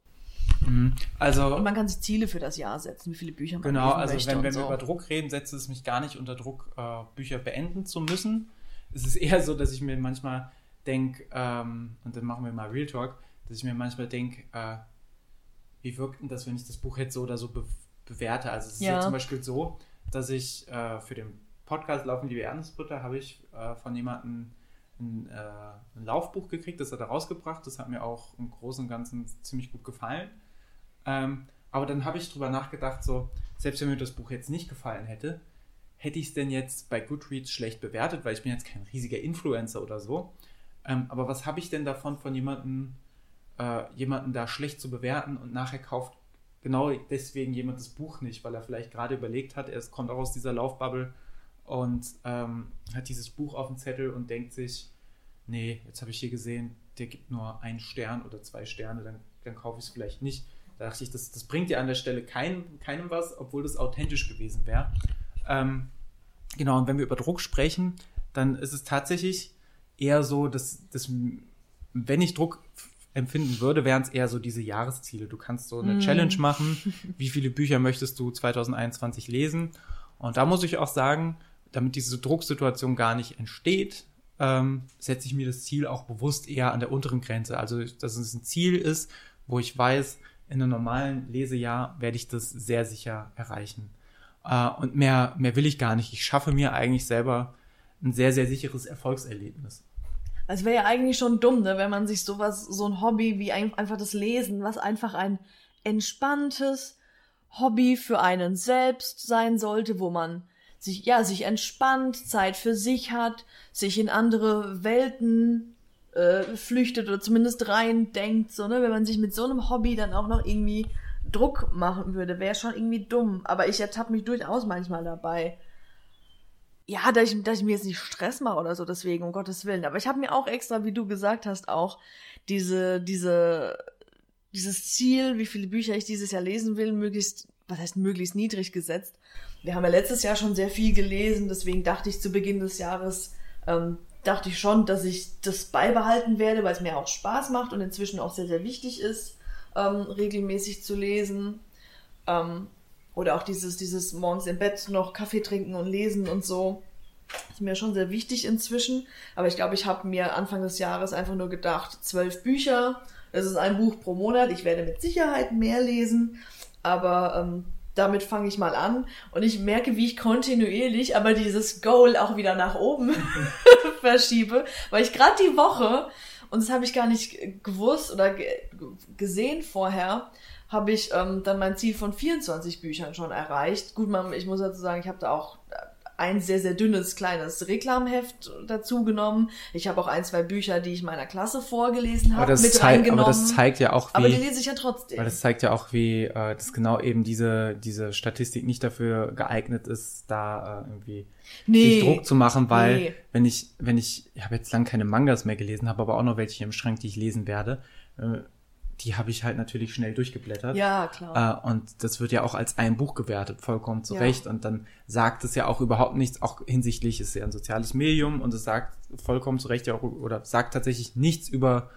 Mhm. Also, Und man kann sich Ziele für das Jahr setzen, wie viele Bücher man genau, lesen also möchte wenn, und wenn so. wir über Druck reden, setzt es mich gar nicht unter Druck, äh, Bücher beenden zu müssen. Es ist eher so, dass ich mir manchmal denke, ähm, und dann machen wir mal Real Talk, dass ich mir manchmal denke, äh, wie wirkt denn das, wenn ich das Buch jetzt so oder so be bewerte? Also es ist ja. Ja. zum Beispiel so, dass ich äh, für den Podcast Laufen die Ernstbutter habe ich äh, von jemandem ein, äh, ein Laufbuch gekriegt, das hat er rausgebracht. Das hat mir auch im Großen und Ganzen ziemlich gut gefallen. Ähm, aber dann habe ich drüber nachgedacht, so, selbst wenn mir das Buch jetzt nicht gefallen hätte, hätte ich es denn jetzt bei Goodreads schlecht bewertet, weil ich bin jetzt kein riesiger Influencer oder so. Ähm, aber was habe ich denn davon, von jemandem, äh, jemanden da schlecht zu bewerten und nachher kauft genau deswegen jemand das Buch nicht, weil er vielleicht gerade überlegt hat, er kommt auch aus dieser Laufbubble und ähm, hat dieses Buch auf dem Zettel und denkt sich, nee, jetzt habe ich hier gesehen, der gibt nur einen Stern oder zwei Sterne, dann, dann kaufe ich es vielleicht nicht. Da dachte ich, das, das bringt dir an der Stelle kein, keinem was, obwohl das authentisch gewesen wäre. Ähm, genau, und wenn wir über Druck sprechen, dann ist es tatsächlich eher so, dass, dass wenn ich Druck empfinden würde, wären es eher so diese Jahresziele. Du kannst so eine Mm. Challenge machen. Wie viele Bücher möchtest du 2021 lesen? Und da muss ich auch sagen, damit diese Drucksituation gar nicht entsteht, ähm, setze ich mir das Ziel auch bewusst eher an der unteren Grenze. Also, dass es ein Ziel ist, wo ich weiß, in einem normalen Lesejahr werde ich das sehr sicher erreichen. Äh, und mehr, mehr will ich gar nicht. Ich schaffe mir eigentlich selber ein sehr, sehr sicheres Erfolgserlebnis. Es wäre ja eigentlich schon dumm, ne, wenn man sich sowas, so ein Hobby wie ein, einfach das Lesen, was einfach ein entspanntes Hobby für einen selbst sein sollte, wo man sich, ja, sich entspannt, Zeit für sich hat, sich in andere Welten äh, flüchtet oder zumindest rein denkt, so, ne, wenn man sich mit so einem Hobby dann auch noch irgendwie Druck machen würde, wäre schon irgendwie dumm. Aber ich ertappe mich durchaus manchmal dabei, ja, dass ich, dass ich mir jetzt nicht Stress mache oder so, deswegen, um Gottes Willen. Aber ich habe mir auch extra, wie du gesagt hast, auch diese, diese, dieses Ziel, wie viele Bücher ich dieses Jahr lesen will, möglichst, was heißt möglichst niedrig gesetzt. Wir haben ja letztes Jahr schon sehr viel gelesen, deswegen dachte ich zu Beginn des Jahres, ähm, dachte ich schon, dass ich das beibehalten werde, weil es mir auch Spaß macht und inzwischen auch sehr, sehr wichtig ist, ähm, regelmäßig zu lesen. Ähm, oder auch dieses, dieses morgens im Bett noch Kaffee trinken und lesen und so. Ist mir schon sehr wichtig inzwischen. Aber ich glaube, ich habe mir Anfang des Jahres einfach nur gedacht, zwölf Bücher, das ist ein Buch pro Monat. Ich werde mit Sicherheit mehr lesen. Aber ähm, damit fange ich mal an und ich merke, wie ich kontinuierlich aber dieses Goal auch wieder nach oben verschiebe, weil ich gerade die Woche, und das habe ich gar nicht gewusst oder gesehen vorher, habe ich ähm, dann mein Ziel von 24 Büchern schon erreicht. Gut, man, ich muss dazu sagen, ich habe da auch ein sehr, sehr dünnes, kleines Reklamheft dazu genommen. Ich habe auch ein, zwei Bücher, die ich meiner Klasse vorgelesen habe, mit reingenommen. Aber das zeigt ja auch, wie... Aber die lese ich ja trotzdem. Weil das zeigt ja auch, wie äh, das genau eben diese, diese Statistik nicht dafür geeignet ist, da äh, irgendwie nee, Druck zu machen, weil nee. wenn ich, wenn ich, ich habe jetzt lang keine Mangas mehr gelesen, habe aber auch noch welche im Schrank, die ich lesen werde, äh, die habe ich halt natürlich schnell durchgeblättert. Ja, klar. Äh, und das wird ja auch als ein Buch gewertet, vollkommen zu ja. Recht. Und dann sagt es ja auch überhaupt nichts, auch hinsichtlich ist ja ein soziales Medium und es sagt vollkommen zu Recht ja auch, oder sagt tatsächlich nichts über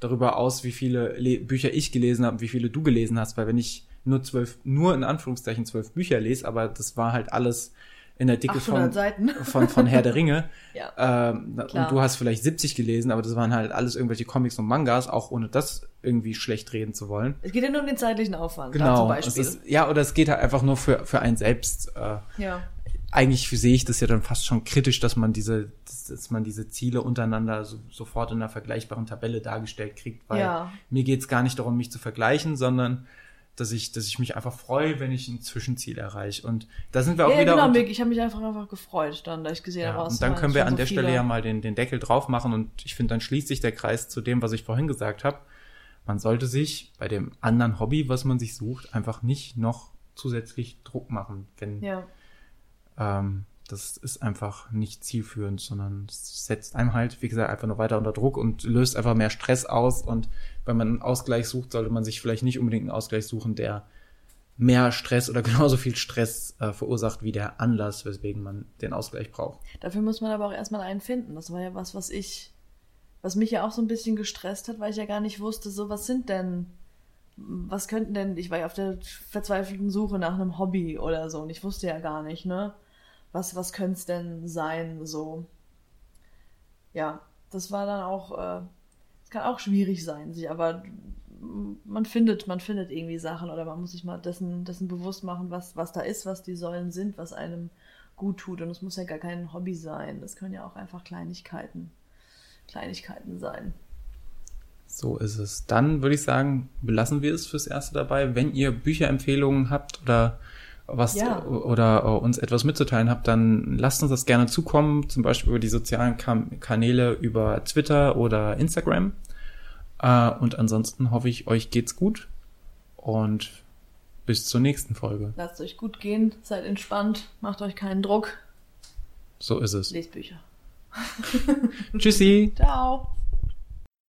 darüber aus, wie viele Le Bücher ich gelesen habe, wie viele du gelesen hast, weil wenn ich nur zwölf, nur in Anführungszeichen zwölf Bücher lese, aber das war halt alles in der Dicke von, von, von Herr der Ringe. ja, ähm, und du hast vielleicht 70 gelesen, aber das waren halt alles irgendwelche Comics und Mangas, auch ohne das irgendwie schlecht reden zu wollen. Es geht ja nur um den zeitlichen Aufwand, genau, zum Beispiel. Ist, ja, oder es geht halt einfach nur für, für einen selbst. Äh, ja. Eigentlich sehe ich das ja dann fast schon kritisch, dass man diese, dass, dass man diese Ziele untereinander so, sofort in einer vergleichbaren Tabelle dargestellt kriegt, weil ja. mir geht es gar nicht darum, mich zu vergleichen, sondern dass ich, dass ich mich einfach freue, wenn ich ein Zwischenziel erreiche. Und da sind wir auch ja, wieder. Genau, und, ich habe mich einfach einfach gefreut, dann, da ich gesehen ja, habe, Und dann können wir an so der viele. Stelle ja mal den, den Deckel drauf machen und ich finde, dann schließt sich der Kreis zu dem, was ich vorhin gesagt habe. Man sollte sich bei dem anderen Hobby, was man sich sucht, einfach nicht noch zusätzlich Druck machen, wenn ja. ähm, das ist einfach nicht zielführend, sondern es setzt einem halt, wie gesagt, einfach nur weiter unter Druck und löst einfach mehr Stress aus. Und wenn man einen Ausgleich sucht, sollte man sich vielleicht nicht unbedingt einen Ausgleich suchen, der mehr Stress oder genauso viel Stress äh, verursacht wie der Anlass, weswegen man den Ausgleich braucht. Dafür muss man aber auch erstmal einen finden. Das war ja was, was ich, was mich ja auch so ein bisschen gestresst hat, weil ich ja gar nicht wusste, so was sind denn, was könnten denn, ich war ja auf der verzweifelten Suche nach einem Hobby oder so und ich wusste ja gar nicht, ne? was, was könnte es denn sein, so. Ja, das war dann auch, äh, kann auch schwierig sein, sich, aber man findet, man findet irgendwie Sachen oder man muss sich mal dessen, dessen bewusst machen, was, was da ist, was die Säulen sind, was einem gut tut. Und es muss ja gar kein Hobby sein. Das können ja auch einfach Kleinigkeiten, Kleinigkeiten sein. So ist es. Dann würde ich sagen, belassen wir es fürs Erste dabei. Wenn ihr Bücherempfehlungen habt oder was ja. oder uh, uns etwas mitzuteilen habt, dann lasst uns das gerne zukommen, zum Beispiel über die sozialen Kanäle über Twitter oder Instagram. Uh, und ansonsten hoffe ich, euch geht's gut und bis zur nächsten Folge. Lasst euch gut gehen, seid entspannt, macht euch keinen Druck. So ist es. Lest Bücher. Tschüssi. Ciao.